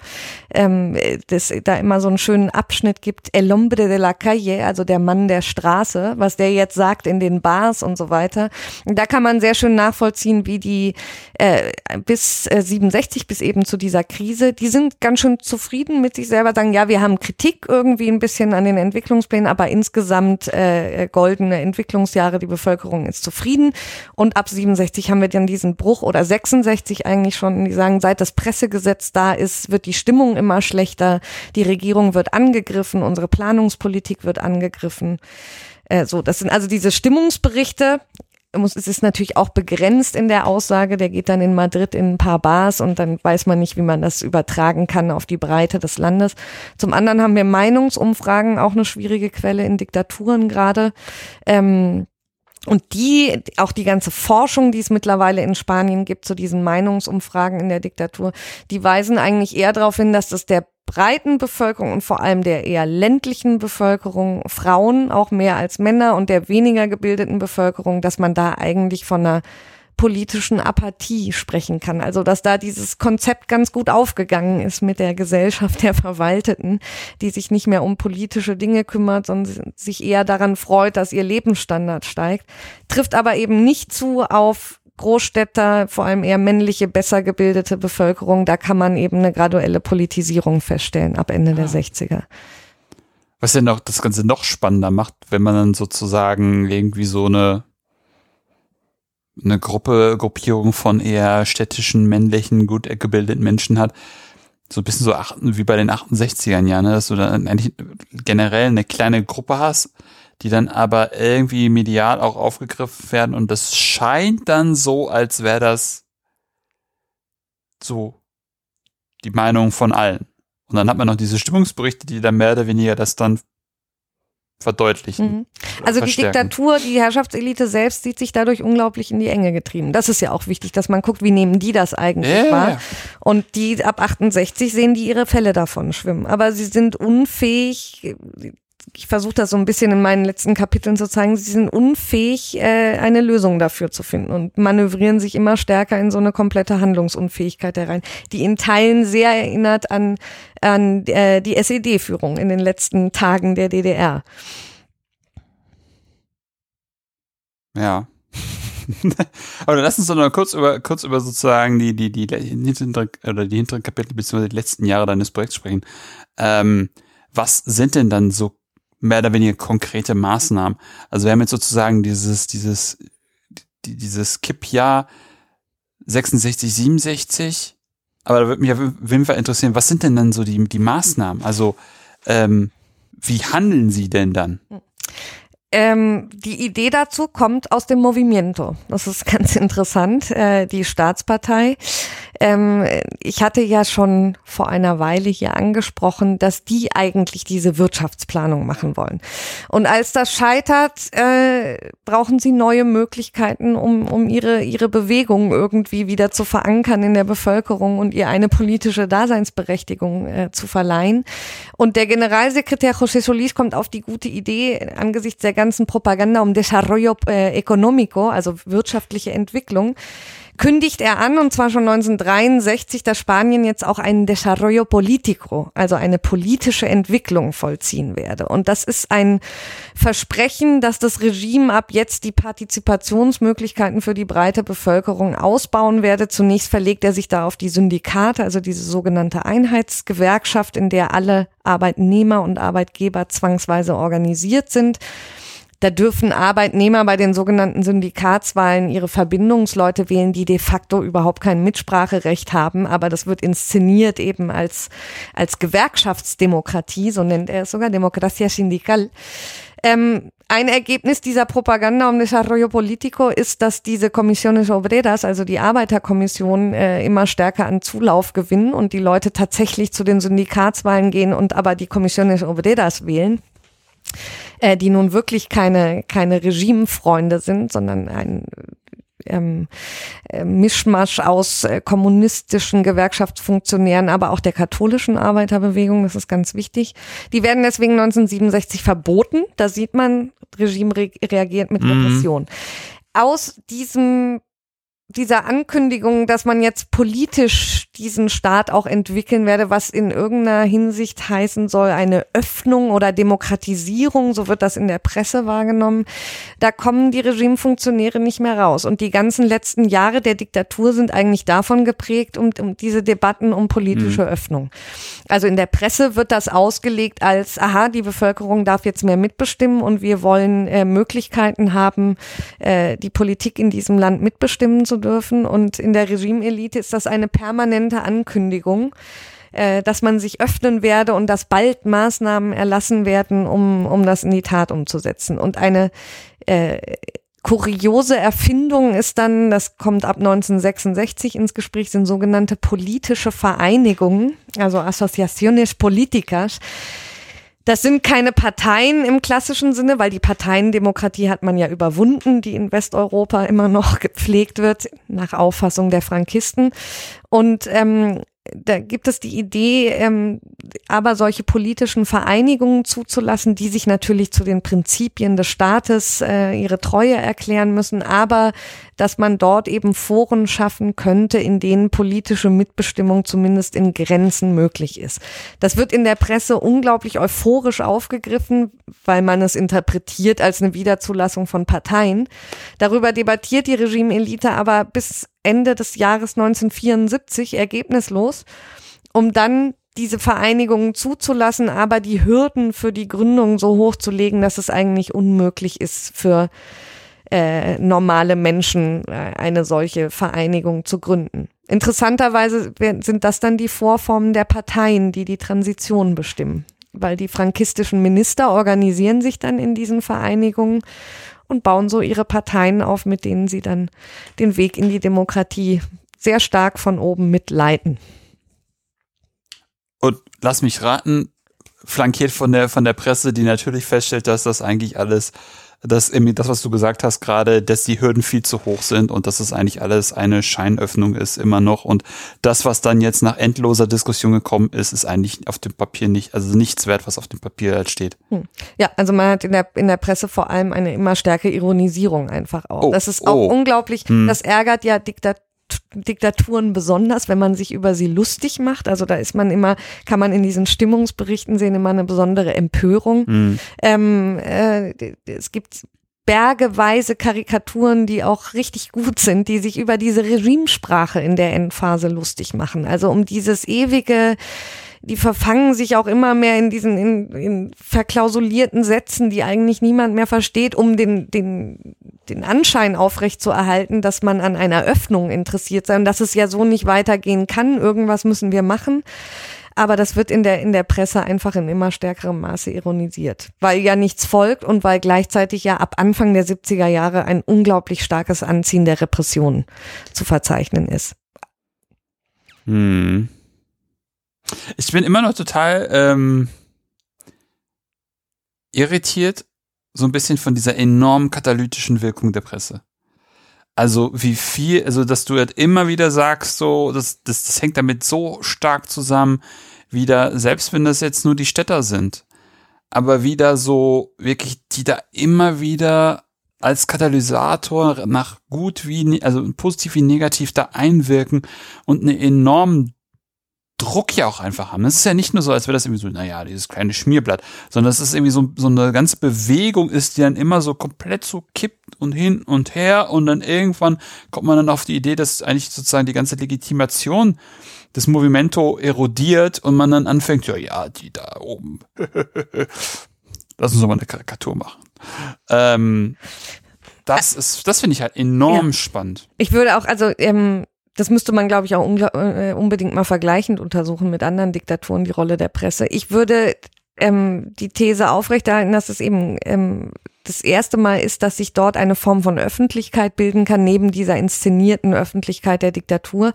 ähm, das da immer so einen schönen Abschnitt gibt. El hombre de la calle, also der Mann der Straße, was der jetzt sagt in den Bars und so weiter. da kann man sehr schön nachvollziehen, wie die äh, bis äh, 67 bis eben zu dieser Krise, die sind ganz schön zufrieden mit sich selber, sagen, ja, wir haben Kritik irgendwie ein bisschen an den Entwicklungsplänen, aber insgesamt äh, goldene Entwicklung Regierungsjahre, die Bevölkerung ist zufrieden. Und ab 67 haben wir dann diesen Bruch oder 66 eigentlich schon, die sagen, seit das Pressegesetz da ist, wird die Stimmung immer schlechter, die Regierung wird angegriffen, unsere Planungspolitik wird angegriffen. Äh, so, das sind also diese Stimmungsberichte, muss, es ist natürlich auch begrenzt in der Aussage. Der geht dann in Madrid in ein paar Bars und dann weiß man nicht, wie man das übertragen kann auf die Breite des Landes. Zum anderen haben wir Meinungsumfragen, auch eine schwierige Quelle in Diktaturen gerade. Ähm, Und die, auch die ganze Forschung, die es mittlerweile in Spanien gibt zu diesen Meinungsumfragen in der Diktatur, die weisen eigentlich eher darauf hin, dass das der breiten Bevölkerung und vor allem der eher ländlichen Bevölkerung, Frauen auch mehr als Männer und der weniger gebildeten Bevölkerung, dass man da eigentlich von einer politischen Apathie sprechen kann. Also dass da dieses Konzept ganz gut aufgegangen ist mit der Gesellschaft der Verwalteten, die sich nicht mehr um politische Dinge kümmert, sondern sich eher daran freut, dass ihr Lebensstandard steigt, trifft aber eben nicht zu auf Großstädter, vor allem eher männliche, besser gebildete Bevölkerung. Da kann man eben eine graduelle Politisierung feststellen ab Ende ja. der 60er. Was ja noch das Ganze noch spannender macht, wenn man dann sozusagen irgendwie so eine eine Gruppe, Gruppierung von eher städtischen, männlichen, gut gebildeten Menschen hat. So ein bisschen so acht, wie bei den 68ern Jahren, ne? dass du dann eigentlich generell eine kleine Gruppe hast, die dann aber irgendwie medial auch aufgegriffen werden und das scheint dann so, als wäre das so die Meinung von allen. Und dann hat man noch diese Stimmungsberichte, die dann mehr oder weniger das dann verdeutlichen. Mhm. Also die Diktatur, die Herrschaftselite selbst sieht sich dadurch unglaublich in die Enge getrieben. Das ist ja auch wichtig, dass man guckt, wie nehmen die das eigentlich yeah. wahr. Und die ab 68 sehen die ihre Fälle davon schwimmen. Aber sie sind unfähig, ich versuche das so ein bisschen in meinen letzten Kapiteln zu zeigen, sie sind unfähig, äh, eine Lösung dafür zu finden und manövrieren sich immer stärker in so eine komplette Handlungsunfähigkeit herein, die in Teilen sehr erinnert an, an äh, die SED-Führung in den letzten Tagen der DDR. Ja. Aber lass uns doch noch kurz über, kurz über sozusagen die, die, die, hinteren, oder die hinteren Kapitel beziehungsweise die letzten Jahre deines Projekts sprechen. Ähm, was sind denn dann so mehr oder weniger konkrete Maßnahmen. Also wir haben jetzt sozusagen dieses, dieses, dieses Kippjahr 66, 67. Aber da würde mich auf jeden Fall interessieren, was sind denn dann so die, die Maßnahmen? Also ähm, wie handeln sie denn dann? Ähm, die Idee dazu kommt aus dem Movimiento. Das ist ganz interessant. Äh, die Staatspartei ähm, ich hatte ja schon vor einer Weile hier angesprochen, dass die eigentlich diese Wirtschaftsplanung machen wollen. Und als das scheitert, äh, brauchen sie neue Möglichkeiten, um, um ihre, ihre Bewegung irgendwie wieder zu verankern in der Bevölkerung und ihr eine politische Daseinsberechtigung äh, zu verleihen. Und der Generalsekretär José Solís kommt auf die gute Idee, angesichts der ganzen Propaganda um Desarrollo äh, Económico, also wirtschaftliche Entwicklung, kündigt er an, und zwar schon 1963, dass Spanien jetzt auch einen Desarrollo Político, also eine politische Entwicklung vollziehen werde. Und das ist ein Versprechen, dass das Regime ab jetzt die Partizipationsmöglichkeiten für die breite Bevölkerung ausbauen werde. Zunächst verlegt er sich da auf die Syndikate, also diese sogenannte Einheitsgewerkschaft, in der alle Arbeitnehmer und Arbeitgeber zwangsweise organisiert sind. Da dürfen Arbeitnehmer bei den sogenannten Syndikatswahlen ihre Verbindungsleute wählen, die de facto überhaupt kein Mitspracherecht haben. Aber das wird inszeniert eben als, als Gewerkschaftsdemokratie, so nennt er es sogar, Democracia Sindical. Ähm, ein Ergebnis dieser Propaganda um Desarrollo Político ist, dass diese Comisiones Obreras, also die Arbeiterkommission, äh, immer stärker an Zulauf gewinnen und die Leute tatsächlich zu den Syndikatswahlen gehen und aber die Comisiones Obreras wählen äh, die nun wirklich keine, keine Regimefreunde sind, sondern ein ähm, äh, Mischmasch aus äh, kommunistischen Gewerkschaftsfunktionären, aber auch der katholischen Arbeiterbewegung, das ist ganz wichtig. Die werden deswegen 1967 verboten. Da sieht man, Regime re reagiert mit mhm. Repression. Mhm. Aus diesem dieser Ankündigung, dass man jetzt politisch diesen Staat auch entwickeln werde, was in irgendeiner Hinsicht heißen soll, eine Öffnung oder Demokratisierung, so wird das in der Presse wahrgenommen, da kommen die Regimefunktionäre nicht mehr raus. Und die ganzen letzten Jahre der Diktatur sind eigentlich davon geprägt, um, um diese Debatten um politische mhm. Öffnung. Also in der Presse wird das ausgelegt als, aha, die Bevölkerung darf jetzt mehr mitbestimmen und wir wollen äh, Möglichkeiten haben, äh, die Politik in diesem Land mitbestimmen zu dürfen. Und in der Regimeelite ist das eine permanente Ankündigung, äh, dass man sich öffnen werde und dass bald Maßnahmen erlassen werden, um, um das in die Tat umzusetzen. Und eine äh, kuriose Erfindung ist dann, das kommt ab 1966 ins Gespräch, sind sogenannte politische Vereinigungen, also Asociaciones Políticas, Das sind keine Parteien im klassischen Sinne, weil die Parteiendemokratie hat man ja überwunden, die in Westeuropa immer noch gepflegt wird, nach Auffassung der Frankisten. Und ähm, da gibt es die Idee, ähm, aber solche politischen Vereinigungen zuzulassen, die sich natürlich zu den Prinzipien des Staates äh, ihre Treue erklären müssen, aber dass man dort eben Foren schaffen könnte, in denen politische Mitbestimmung zumindest in Grenzen möglich ist. Das wird in der Presse unglaublich euphorisch aufgegriffen, weil man es interpretiert als eine Wiederzulassung von Parteien. Darüber debattiert die Regimeelite aber bis Ende des Jahres 1974 ergebnislos, um dann diese Vereinigungen zuzulassen, aber die Hürden für die Gründung so hoch zu legen, dass es eigentlich unmöglich ist für äh, normale Menschen äh, eine solche Vereinigung zu gründen. Interessanterweise sind das dann die Vorformen der Parteien, die die Transition bestimmen, weil die frankistischen Minister organisieren sich dann in diesen Vereinigungen und bauen so ihre Parteien auf, mit denen sie dann den Weg in die Demokratie sehr stark von oben mitleiten. Und lass mich raten, flankiert von der, von der Presse, die natürlich feststellt, dass das eigentlich alles dass das, was du gesagt hast gerade, dass die Hürden viel zu hoch sind und dass es eigentlich alles eine Scheinöffnung ist immer noch und das, was dann jetzt nach endloser Diskussion gekommen ist, ist eigentlich auf dem Papier nicht, also nichts wert, was auf dem Papier halt steht. Hm. Ja, also man hat in der in der Presse vor allem eine immer stärkere Ironisierung einfach auch. Oh, das ist auch oh. unglaublich. Hm. Das ärgert ja Diktat Diktaturen besonders, wenn man sich über sie lustig macht. Also da ist man immer, kann man in diesen Stimmungsberichten sehen, immer eine besondere Empörung. Mhm. Ähm, äh, es gibt bergeweise Karikaturen, die auch richtig gut sind, die sich über diese Regimesprache in der Endphase lustig machen. Also um dieses ewige die verfangen sich auch immer mehr in diesen in, in verklausulierten Sätzen, die eigentlich niemand mehr versteht, um den, den, den Anschein aufrecht zu erhalten, dass man an einer Öffnung interessiert sei und dass es ja so nicht weitergehen kann. Irgendwas müssen wir machen. Aber das wird in der, in der Presse einfach in immer stärkerem Maße ironisiert, weil ja nichts folgt und weil gleichzeitig ja ab Anfang der 70er Jahre ein unglaublich starkes Anziehen der Repressionen zu verzeichnen ist. Hm. Ich bin immer noch total ähm, irritiert, so ein bisschen von dieser enormen katalytischen Wirkung der Presse. Also wie viel, also dass du halt immer wieder sagst, so, das, das, das hängt damit so stark zusammen, wieder, selbst wenn das jetzt nur die Städter sind, aber wieder so wirklich, die da immer wieder als Katalysator nach gut wie, also positiv wie negativ da einwirken und einen enormen Druck ja auch einfach haben. Es ist ja nicht nur so, als wäre das irgendwie so, naja, dieses kleine Schmierblatt, sondern es ist irgendwie so, so eine ganze Bewegung ist, die dann immer so komplett so kippt und hin und her und dann irgendwann kommt man dann auf die Idee, dass eigentlich sozusagen die ganze Legitimation des Movimento erodiert und man dann anfängt, ja, ja, die da oben. Lass uns doch mal eine Karikatur machen. Ähm, das ist, das finde ich halt enorm ja. spannend. Ich würde auch, also ähm, das müsste man, glaube ich, auch äh, unbedingt mal vergleichend untersuchen mit anderen Diktaturen, die Rolle der Presse. Ich würde ähm, die These aufrechterhalten, dass es eben ähm, das erste Mal ist, dass sich dort eine Form von Öffentlichkeit bilden kann, neben dieser inszenierten Öffentlichkeit der Diktatur.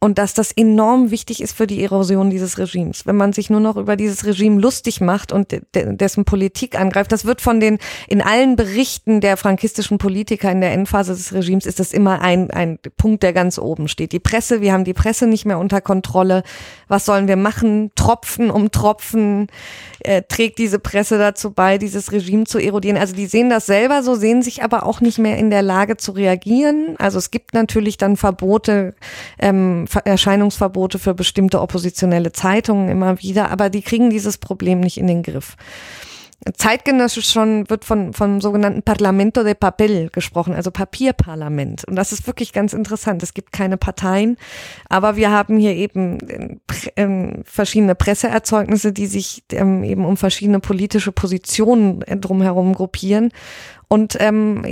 Und dass das enorm wichtig ist für die Erosion dieses Regimes. Wenn man sich nur noch über dieses Regime lustig macht und de dessen Politik angreift, das wird von den, in allen Berichten der frankistischen Politiker in der Endphase des Regimes ist das immer ein, ein Punkt, der ganz oben steht. Die Presse, wir haben die Presse nicht mehr unter Kontrolle. Was sollen wir machen? Tropfen um Tropfen äh, trägt diese Presse dazu bei, dieses Regime zu erodieren. Also die sehen das selber so, sehen sich aber auch nicht mehr in der Lage zu reagieren. Also es gibt natürlich dann Verbote, ähm, Erscheinungsverbote für bestimmte oppositionelle Zeitungen immer wieder, aber die kriegen dieses Problem nicht in den Griff. Zeitgenössisch schon wird von vom sogenannten Parlamento de Papel gesprochen, also Papierparlament. Und das ist wirklich ganz interessant. Es gibt keine Parteien, aber wir haben hier eben ähm, verschiedene Presseerzeugnisse, die sich ähm, eben um verschiedene politische Positionen äh, drumherum gruppieren. Und ähm,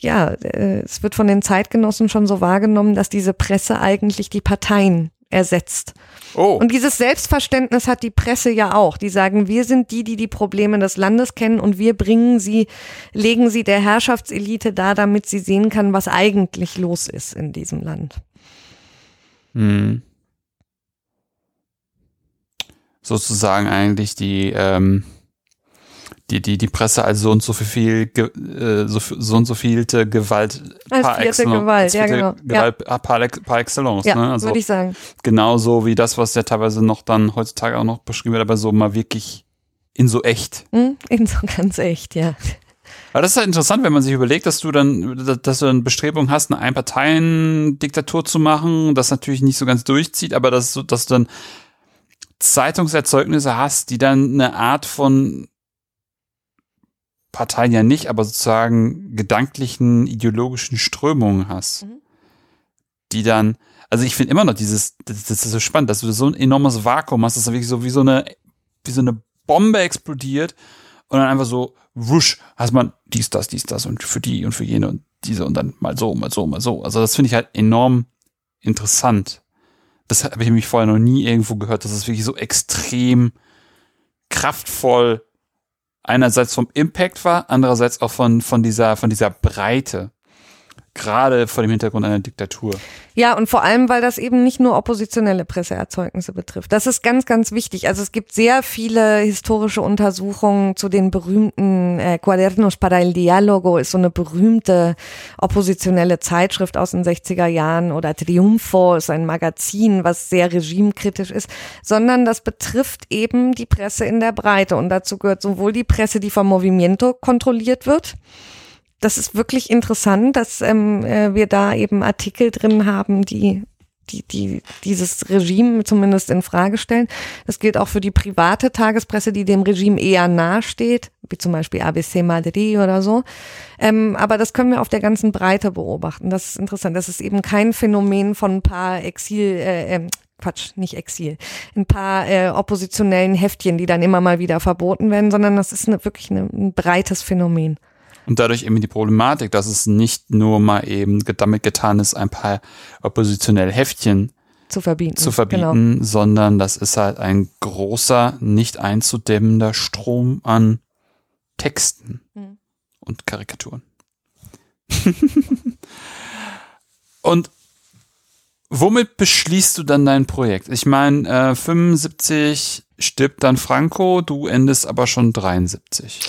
ja, äh, es wird von den Zeitgenossen schon so wahrgenommen, dass diese Presse eigentlich die Parteien ersetzt. Oh. Und dieses Selbstverständnis hat die Presse ja auch. Die sagen, wir sind die, die die Probleme des Landes kennen und wir bringen sie, legen sie der Herrschaftselite da, damit sie sehen kann, was eigentlich los ist in diesem Land. Hm. Sozusagen eigentlich die, ähm, die, die, die Presse als so und so viel, äh, so, so und so vielte Gewalt als par excellence. Gewalt, ja, genau. Gewalt ja. par, par excellence, ja, ne? Also würde ich sagen. Genauso wie das, was ja teilweise noch dann heutzutage auch noch beschrieben wird, aber so mal wirklich in so echt. Hm? In so ganz echt, ja. Aber das ist halt interessant, wenn man sich überlegt, dass du dann, dass du dann Bestrebungen hast, eine Einparteien-Diktatur zu machen, das natürlich nicht so ganz durchzieht, aber dass, dass du dann Zeitungserzeugnisse hast, die dann eine Art von Parteien ja nicht, aber sozusagen gedanklichen, ideologischen Strömungen hast, mhm. die dann, also ich finde immer noch dieses, das, das, ist so spannend, dass du so ein enormes Vakuum hast, das ist wirklich so wie so eine, wie so eine Bombe explodiert und dann einfach so, wusch, hast man dies, das, dies, das und für die und für jene und diese und dann mal so, mal so, mal so. Also das finde ich halt enorm interessant. Das habe ich nämlich vorher noch nie irgendwo gehört, dass es wirklich so extrem kraftvoll einerseits vom Impact war, andererseits auch von, von dieser, von dieser Breite gerade vor dem Hintergrund einer Diktatur. Ja, und vor allem, weil das eben nicht nur oppositionelle Presseerzeugnisse betrifft. Das ist ganz, ganz wichtig. Also es gibt sehr viele historische Untersuchungen zu den berühmten äh, Cuadernos para el Diálogo, ist so eine berühmte oppositionelle Zeitschrift aus den 60er Jahren oder Triunfo ist ein Magazin, was sehr regimekritisch ist, sondern das betrifft eben die Presse in der Breite und dazu gehört sowohl die Presse, die vom Movimiento kontrolliert wird, das ist wirklich interessant, dass ähm, äh, wir da eben Artikel drin haben, die die, die dieses Regime zumindest in Frage stellen. Das gilt auch für die private Tagespresse, die dem Regime eher nahesteht, wie zum Beispiel ABC Madrid oder so. Ähm, aber das können wir auf der ganzen Breite beobachten. Das ist interessant. Das ist eben kein Phänomen von ein paar Exil, äh, äh, Quatsch, nicht Exil, ein paar äh, oppositionellen Heftchen, die dann immer mal wieder verboten werden, sondern das ist eine, wirklich eine, ein breites Phänomen. Und dadurch eben die Problematik, dass es nicht nur mal eben damit getan ist, ein paar oppositionelle Heftchen zu verbieten, zu verbieten genau. sondern das ist halt ein großer, nicht einzudämmender Strom an Texten mhm. und Karikaturen. und womit beschließt du dann dein Projekt? Ich meine, äh, 75 stirbt dann Franco, du endest aber schon 73.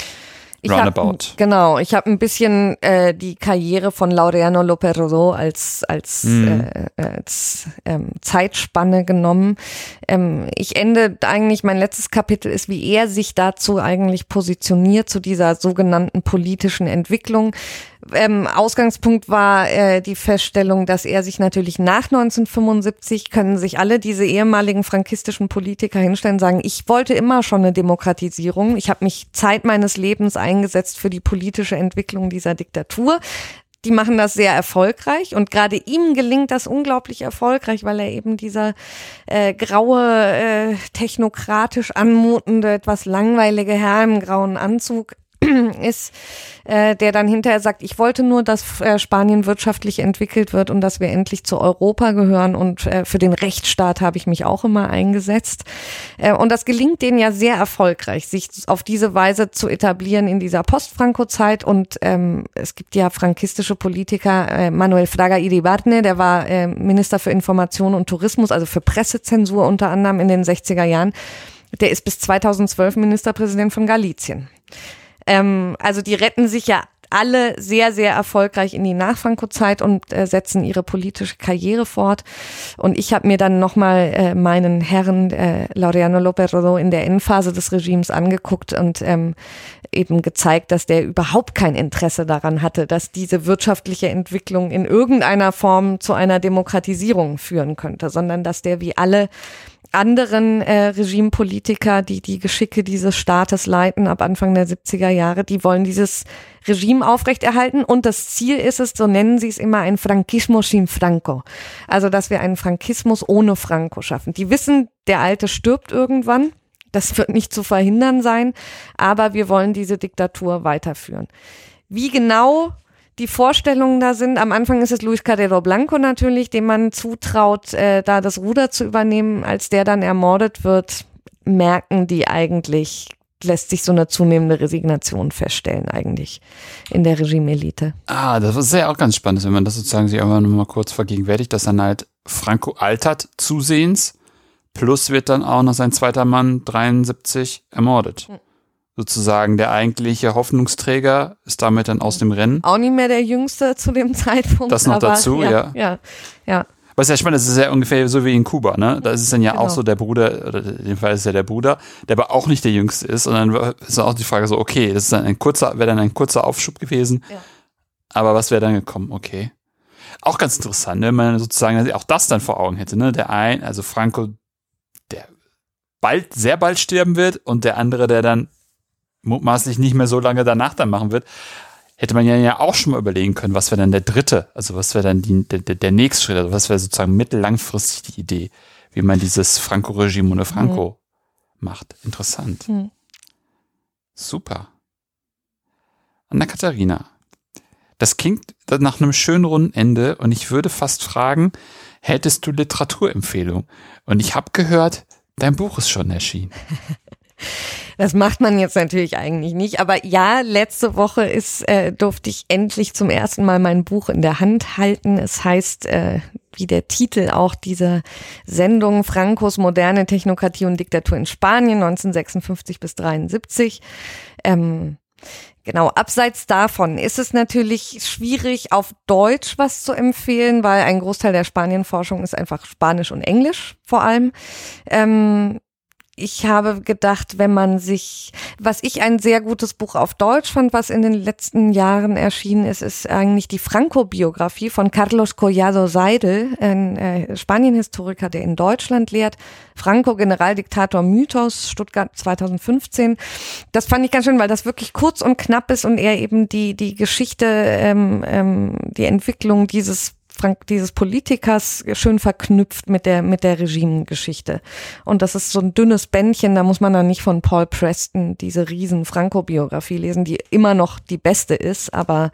Ich Roundabout. Hab, genau, ich habe ein bisschen äh, die Karriere von Laureano López Rodó als als, mm. äh, als ähm, Zeitspanne genommen. Ähm, ich ende eigentlich, mein letztes Kapitel ist, wie er sich dazu eigentlich positioniert, zu dieser sogenannten politischen Entwicklung ähm, Ausgangspunkt war äh, die Feststellung, dass er sich natürlich nach 1975 können sich alle diese ehemaligen frankistischen Politiker hinstellen und sagen, ich wollte immer schon eine Demokratisierung. Ich habe mich Zeit meines Lebens eingesetzt für die politische Entwicklung dieser Diktatur. Die machen das sehr erfolgreich und gerade ihm gelingt das unglaublich erfolgreich, weil er eben dieser äh, graue, äh, technokratisch anmutende, etwas langweilige Herr im grauen Anzug ist, äh, der dann hinterher sagt, ich wollte nur, dass äh, Spanien wirtschaftlich entwickelt wird und dass wir endlich zu Europa gehören und äh, für den Rechtsstaat habe ich mich auch immer eingesetzt. Äh, und das gelingt denen ja sehr erfolgreich, sich auf diese Weise zu etablieren in dieser Post-Franco-Zeit und ähm, es gibt ja frankistische Politiker, äh, Manuel Fraga Iribarne, der war äh, Minister für Information und Tourismus, also für Pressezensur unter anderem in den 60er Jahren. Der ist bis 2012 Ministerpräsident von Galicien. Ähm, also die retten sich ja alle sehr, sehr erfolgreich in die Nachfranco-Zeit und äh, setzen ihre politische Karriere fort. Und ich habe mir dann nochmal äh, meinen Herrn äh, Laureano López Rodó in der Endphase des Regimes angeguckt und ähm, eben gezeigt, dass der überhaupt kein Interesse daran hatte, dass diese wirtschaftliche Entwicklung in irgendeiner Form zu einer Demokratisierung führen könnte, sondern dass der wie alle anderen äh, Regimepolitiker, die die Geschicke dieses Staates leiten ab Anfang der 70er Jahre, die wollen dieses Regime aufrechterhalten und das Ziel ist es, so nennen sie es immer, ein Frankismo sin Franco. Also, dass wir einen Frankismus ohne Franco schaffen. Die wissen, der Alte stirbt irgendwann. Das wird nicht zu verhindern sein, aber wir wollen diese Diktatur weiterführen. Wie genau die Vorstellungen da sind. Am Anfang ist es Luis Carrero Blanco natürlich, dem man zutraut, äh, da das Ruder zu übernehmen. Als der dann ermordet wird, merken die eigentlich, lässt sich so eine zunehmende Resignation feststellen eigentlich in der Regime-Elite. Ah, das ist ja auch ganz spannend, wenn man das sozusagen sich einfach nur mal kurz vergegenwärtigt, dass dann halt Franco altert zusehends, plus wird dann auch noch sein zweiter Mann 73 ermordet. Hm. Sozusagen der eigentliche Hoffnungsträger ist damit dann aus dem Rennen. Auch nicht mehr der Jüngste zu dem Zeitpunkt. Das noch aber, dazu, ja. Ja, ja. Was ja spannend ist, ist ja ungefähr so wie in Kuba, ne? Da ist es dann ja Genau. auch so der Bruder, oder in dem Fall ist ja der Bruder, der aber auch nicht der Jüngste ist. Und dann ist auch die Frage so, okay, das ist dann ein kurzer, wäre dann ein kurzer Aufschub gewesen. Ja. Aber was wäre dann gekommen? Okay. Auch ganz interessant, ne? wenn man sozusagen auch das dann vor Augen hätte, ne? Der ein, also Franco, der bald, sehr bald sterben wird und der andere, der dann mutmaßlich nicht mehr so lange danach dann machen wird, hätte man ja, auch schon mal überlegen können, was wäre dann der dritte, also was wäre dann die, der, der, nächste Schritt, also was wäre sozusagen mittellangfristig die Idee, wie man dieses Franco-Regime ohne Franco macht. Interessant. Hm. Super. Anna Katharina, das klingt nach einem schönen runden Ende und ich würde fast fragen, hättest du Literaturempfehlung? Und ich habe gehört, dein Buch ist schon erschienen. Das macht man jetzt natürlich eigentlich nicht. Aber ja, letzte Woche ist, äh, durfte ich endlich zum ersten Mal mein Buch in der Hand halten. Es heißt, äh, wie der Titel auch dieser Sendung, Francos moderne Technokratie und Diktatur in Spanien 1956 bis 73. Ähm, Genau, abseits davon ist es natürlich schwierig, auf Deutsch was zu empfehlen, weil ein Großteil der Spanienforschung ist einfach Spanisch und Englisch vor allem. Ähm, ich habe gedacht, wenn man sich, was ich ein sehr gutes Buch auf Deutsch fand, was in den letzten Jahren erschienen ist, ist eigentlich die Franco-Biografie von Carlos Collado Seidel, ein äh, Spanienhistoriker, der in Deutschland lehrt. Franco, Generaldiktator Mythos, Stuttgart 2015. Das fand ich ganz schön, weil das wirklich kurz und knapp ist und er eben die, die Geschichte, ähm, ähm, die Entwicklung dieses Frank, dieses Politikers schön verknüpft mit der, mit der Regimegeschichte. Und das ist so ein dünnes Bändchen, da muss man dann nicht von Paul Preston diese riesen Franco-Biografie lesen, die immer noch die beste ist, aber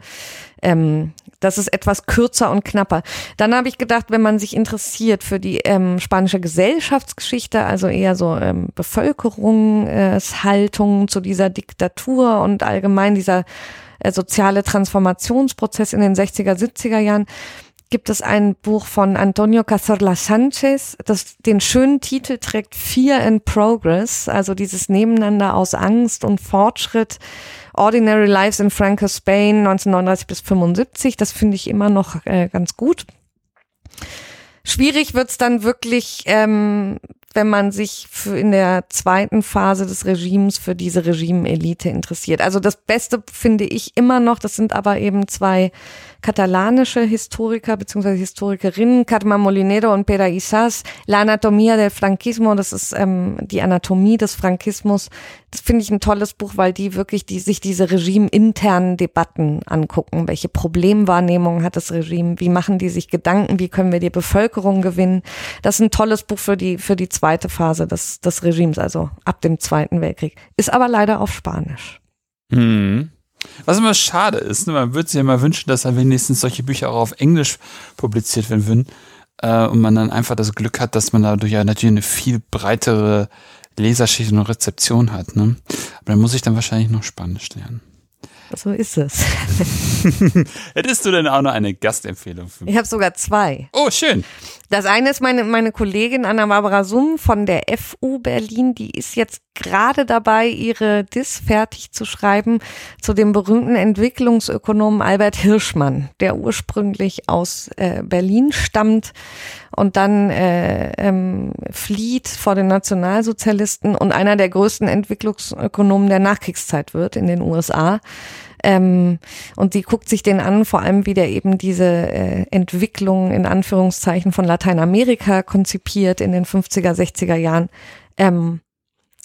ähm, das ist etwas kürzer und knapper. Dann habe ich gedacht, wenn man sich interessiert für die ähm, spanische Gesellschaftsgeschichte, also eher so ähm, Bevölkerungshaltung zu dieser Diktatur und allgemein dieser äh, soziale Transformationsprozess in den 60er, 70er Jahren, gibt es ein Buch von Antonio Cazorla Sanchez, das den schönen Titel trägt Fear and Progress, also dieses Nebeneinander aus Angst und Fortschritt. Ordinary Lives in Franco Spain 1939 bis 75. Das finde ich immer noch äh, ganz gut. Schwierig wird's dann wirklich, ähm, wenn man sich für in der zweiten Phase des Regimes für diese Regimeelite interessiert. Also das Beste finde ich immer noch, das sind aber eben zwei katalanische Historiker bzw. Historikerinnen, Carmen Molinero und Pera Isas, La Anatomía del Franquismo, das ist ähm, die Anatomie des Frankismus. Das finde ich ein tolles Buch, weil die wirklich die, sich diese regimeinternen Debatten angucken. Welche Problemwahrnehmung hat das Regime? Wie machen die sich Gedanken? Wie können wir die Bevölkerung gewinnen? Das ist ein tolles Buch für die, für die zweite Phase des, des Regimes, also ab dem Zweiten Weltkrieg. Ist aber leider auf Spanisch. Hm. Was immer schade ist, ne? man würde sich ja mal wünschen, dass dann wenigstens solche Bücher auch auf Englisch publiziert werden würden äh, und man dann einfach das Glück hat, dass man dadurch ja natürlich eine viel breitere Leserschicht und Rezeption hat. Ne? Aber dann muss ich dann wahrscheinlich noch Spanisch lernen. So ist es. Hättest du denn auch noch eine Gastempfehlung für mich? Ich habe sogar zwei. Oh, schön. Das eine ist meine, meine Kollegin Anna-Barbara Summ von der FU Berlin, die ist jetzt gerade dabei, ihre Dis fertig zu schreiben zu dem berühmten Entwicklungsökonomen Albert Hirschmann, der ursprünglich aus äh, Berlin stammt und dann äh, ähm, flieht vor den Nationalsozialisten und einer der größten Entwicklungsökonomen der Nachkriegszeit wird in den USA. Ähm, und sie guckt sich den an, vor allem wie der eben diese äh, Entwicklung in Anführungszeichen von Lateinamerika konzipiert in den 50er, 60er Jahren. Ähm,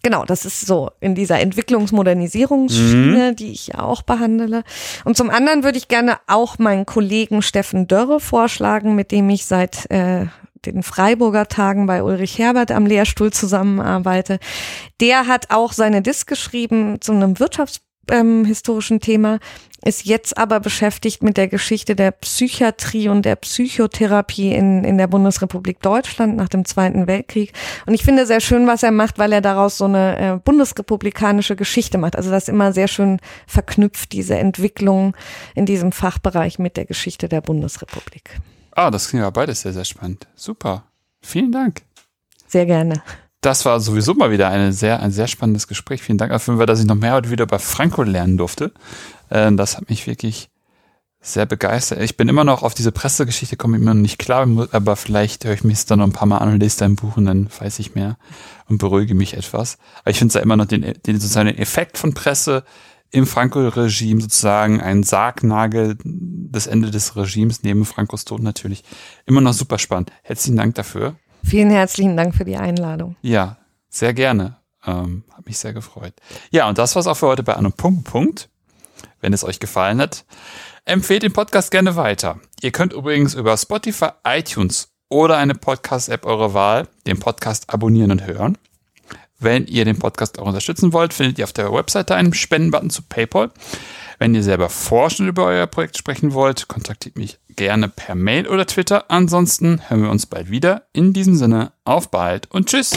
Genau, das ist so in dieser Entwicklungsmodernisierungsschiene, die ich ja auch behandle. Und zum anderen würde ich gerne auch meinen Kollegen Steffen Dörre vorschlagen, mit dem ich seit äh, den Freiburger Tagen bei Ulrich Herbert am Lehrstuhl zusammenarbeite. Der hat auch seine Disk geschrieben zu einem Wirtschafts ähm, historischen Thema, ist jetzt aber beschäftigt mit der Geschichte der Psychiatrie und der Psychotherapie in, in der Bundesrepublik Deutschland nach dem Zweiten Weltkrieg. Und ich finde sehr schön, was er macht, weil er daraus so eine äh, bundesrepublikanische Geschichte macht. Also das ist immer sehr schön verknüpft, diese Entwicklung in diesem Fachbereich mit der Geschichte der Bundesrepublik. Ah, das klingt ja beides sehr, sehr spannend. Super. Vielen Dank. Sehr gerne. Das war sowieso mal wieder eine sehr, ein sehr spannendes Gespräch. Vielen Dank dafür, dass ich noch mehr heute wieder über Franco lernen durfte. Äh, das hat mich wirklich sehr begeistert. Ich bin immer noch auf diese Pressegeschichte, komme immer noch nicht klar, aber vielleicht höre ich mich dann noch ein paar Mal an und lese dein Buch und dann weiß ich mehr und beruhige mich etwas. Aber ich finde es ja immer noch den, den sozusagen den Effekt von Presse im Franco-Regime sozusagen ein Sargnagel des Ende des Regimes neben Frankos Tod natürlich immer noch super spannend. Herzlichen Dank dafür. Vielen herzlichen Dank für die Einladung. Ja, sehr gerne. Ähm, hat mich sehr gefreut. Ja, und das war's auch für heute bei Anno Punkt Punkt. Wenn es euch gefallen hat, empfehlt den Podcast gerne weiter. Ihr könnt übrigens über Spotify, iTunes oder eine Podcast-App eurer Wahl den Podcast abonnieren und hören. Wenn ihr den Podcast auch unterstützen wollt, findet ihr auf der Webseite einen Spendenbutton zu PayPal. Wenn ihr selber forschen über euer Projekt sprechen wollt, kontaktiert mich gerne per Mail oder Twitter. Ansonsten hören wir uns bald wieder. In diesem Sinne, auf bald und tschüss.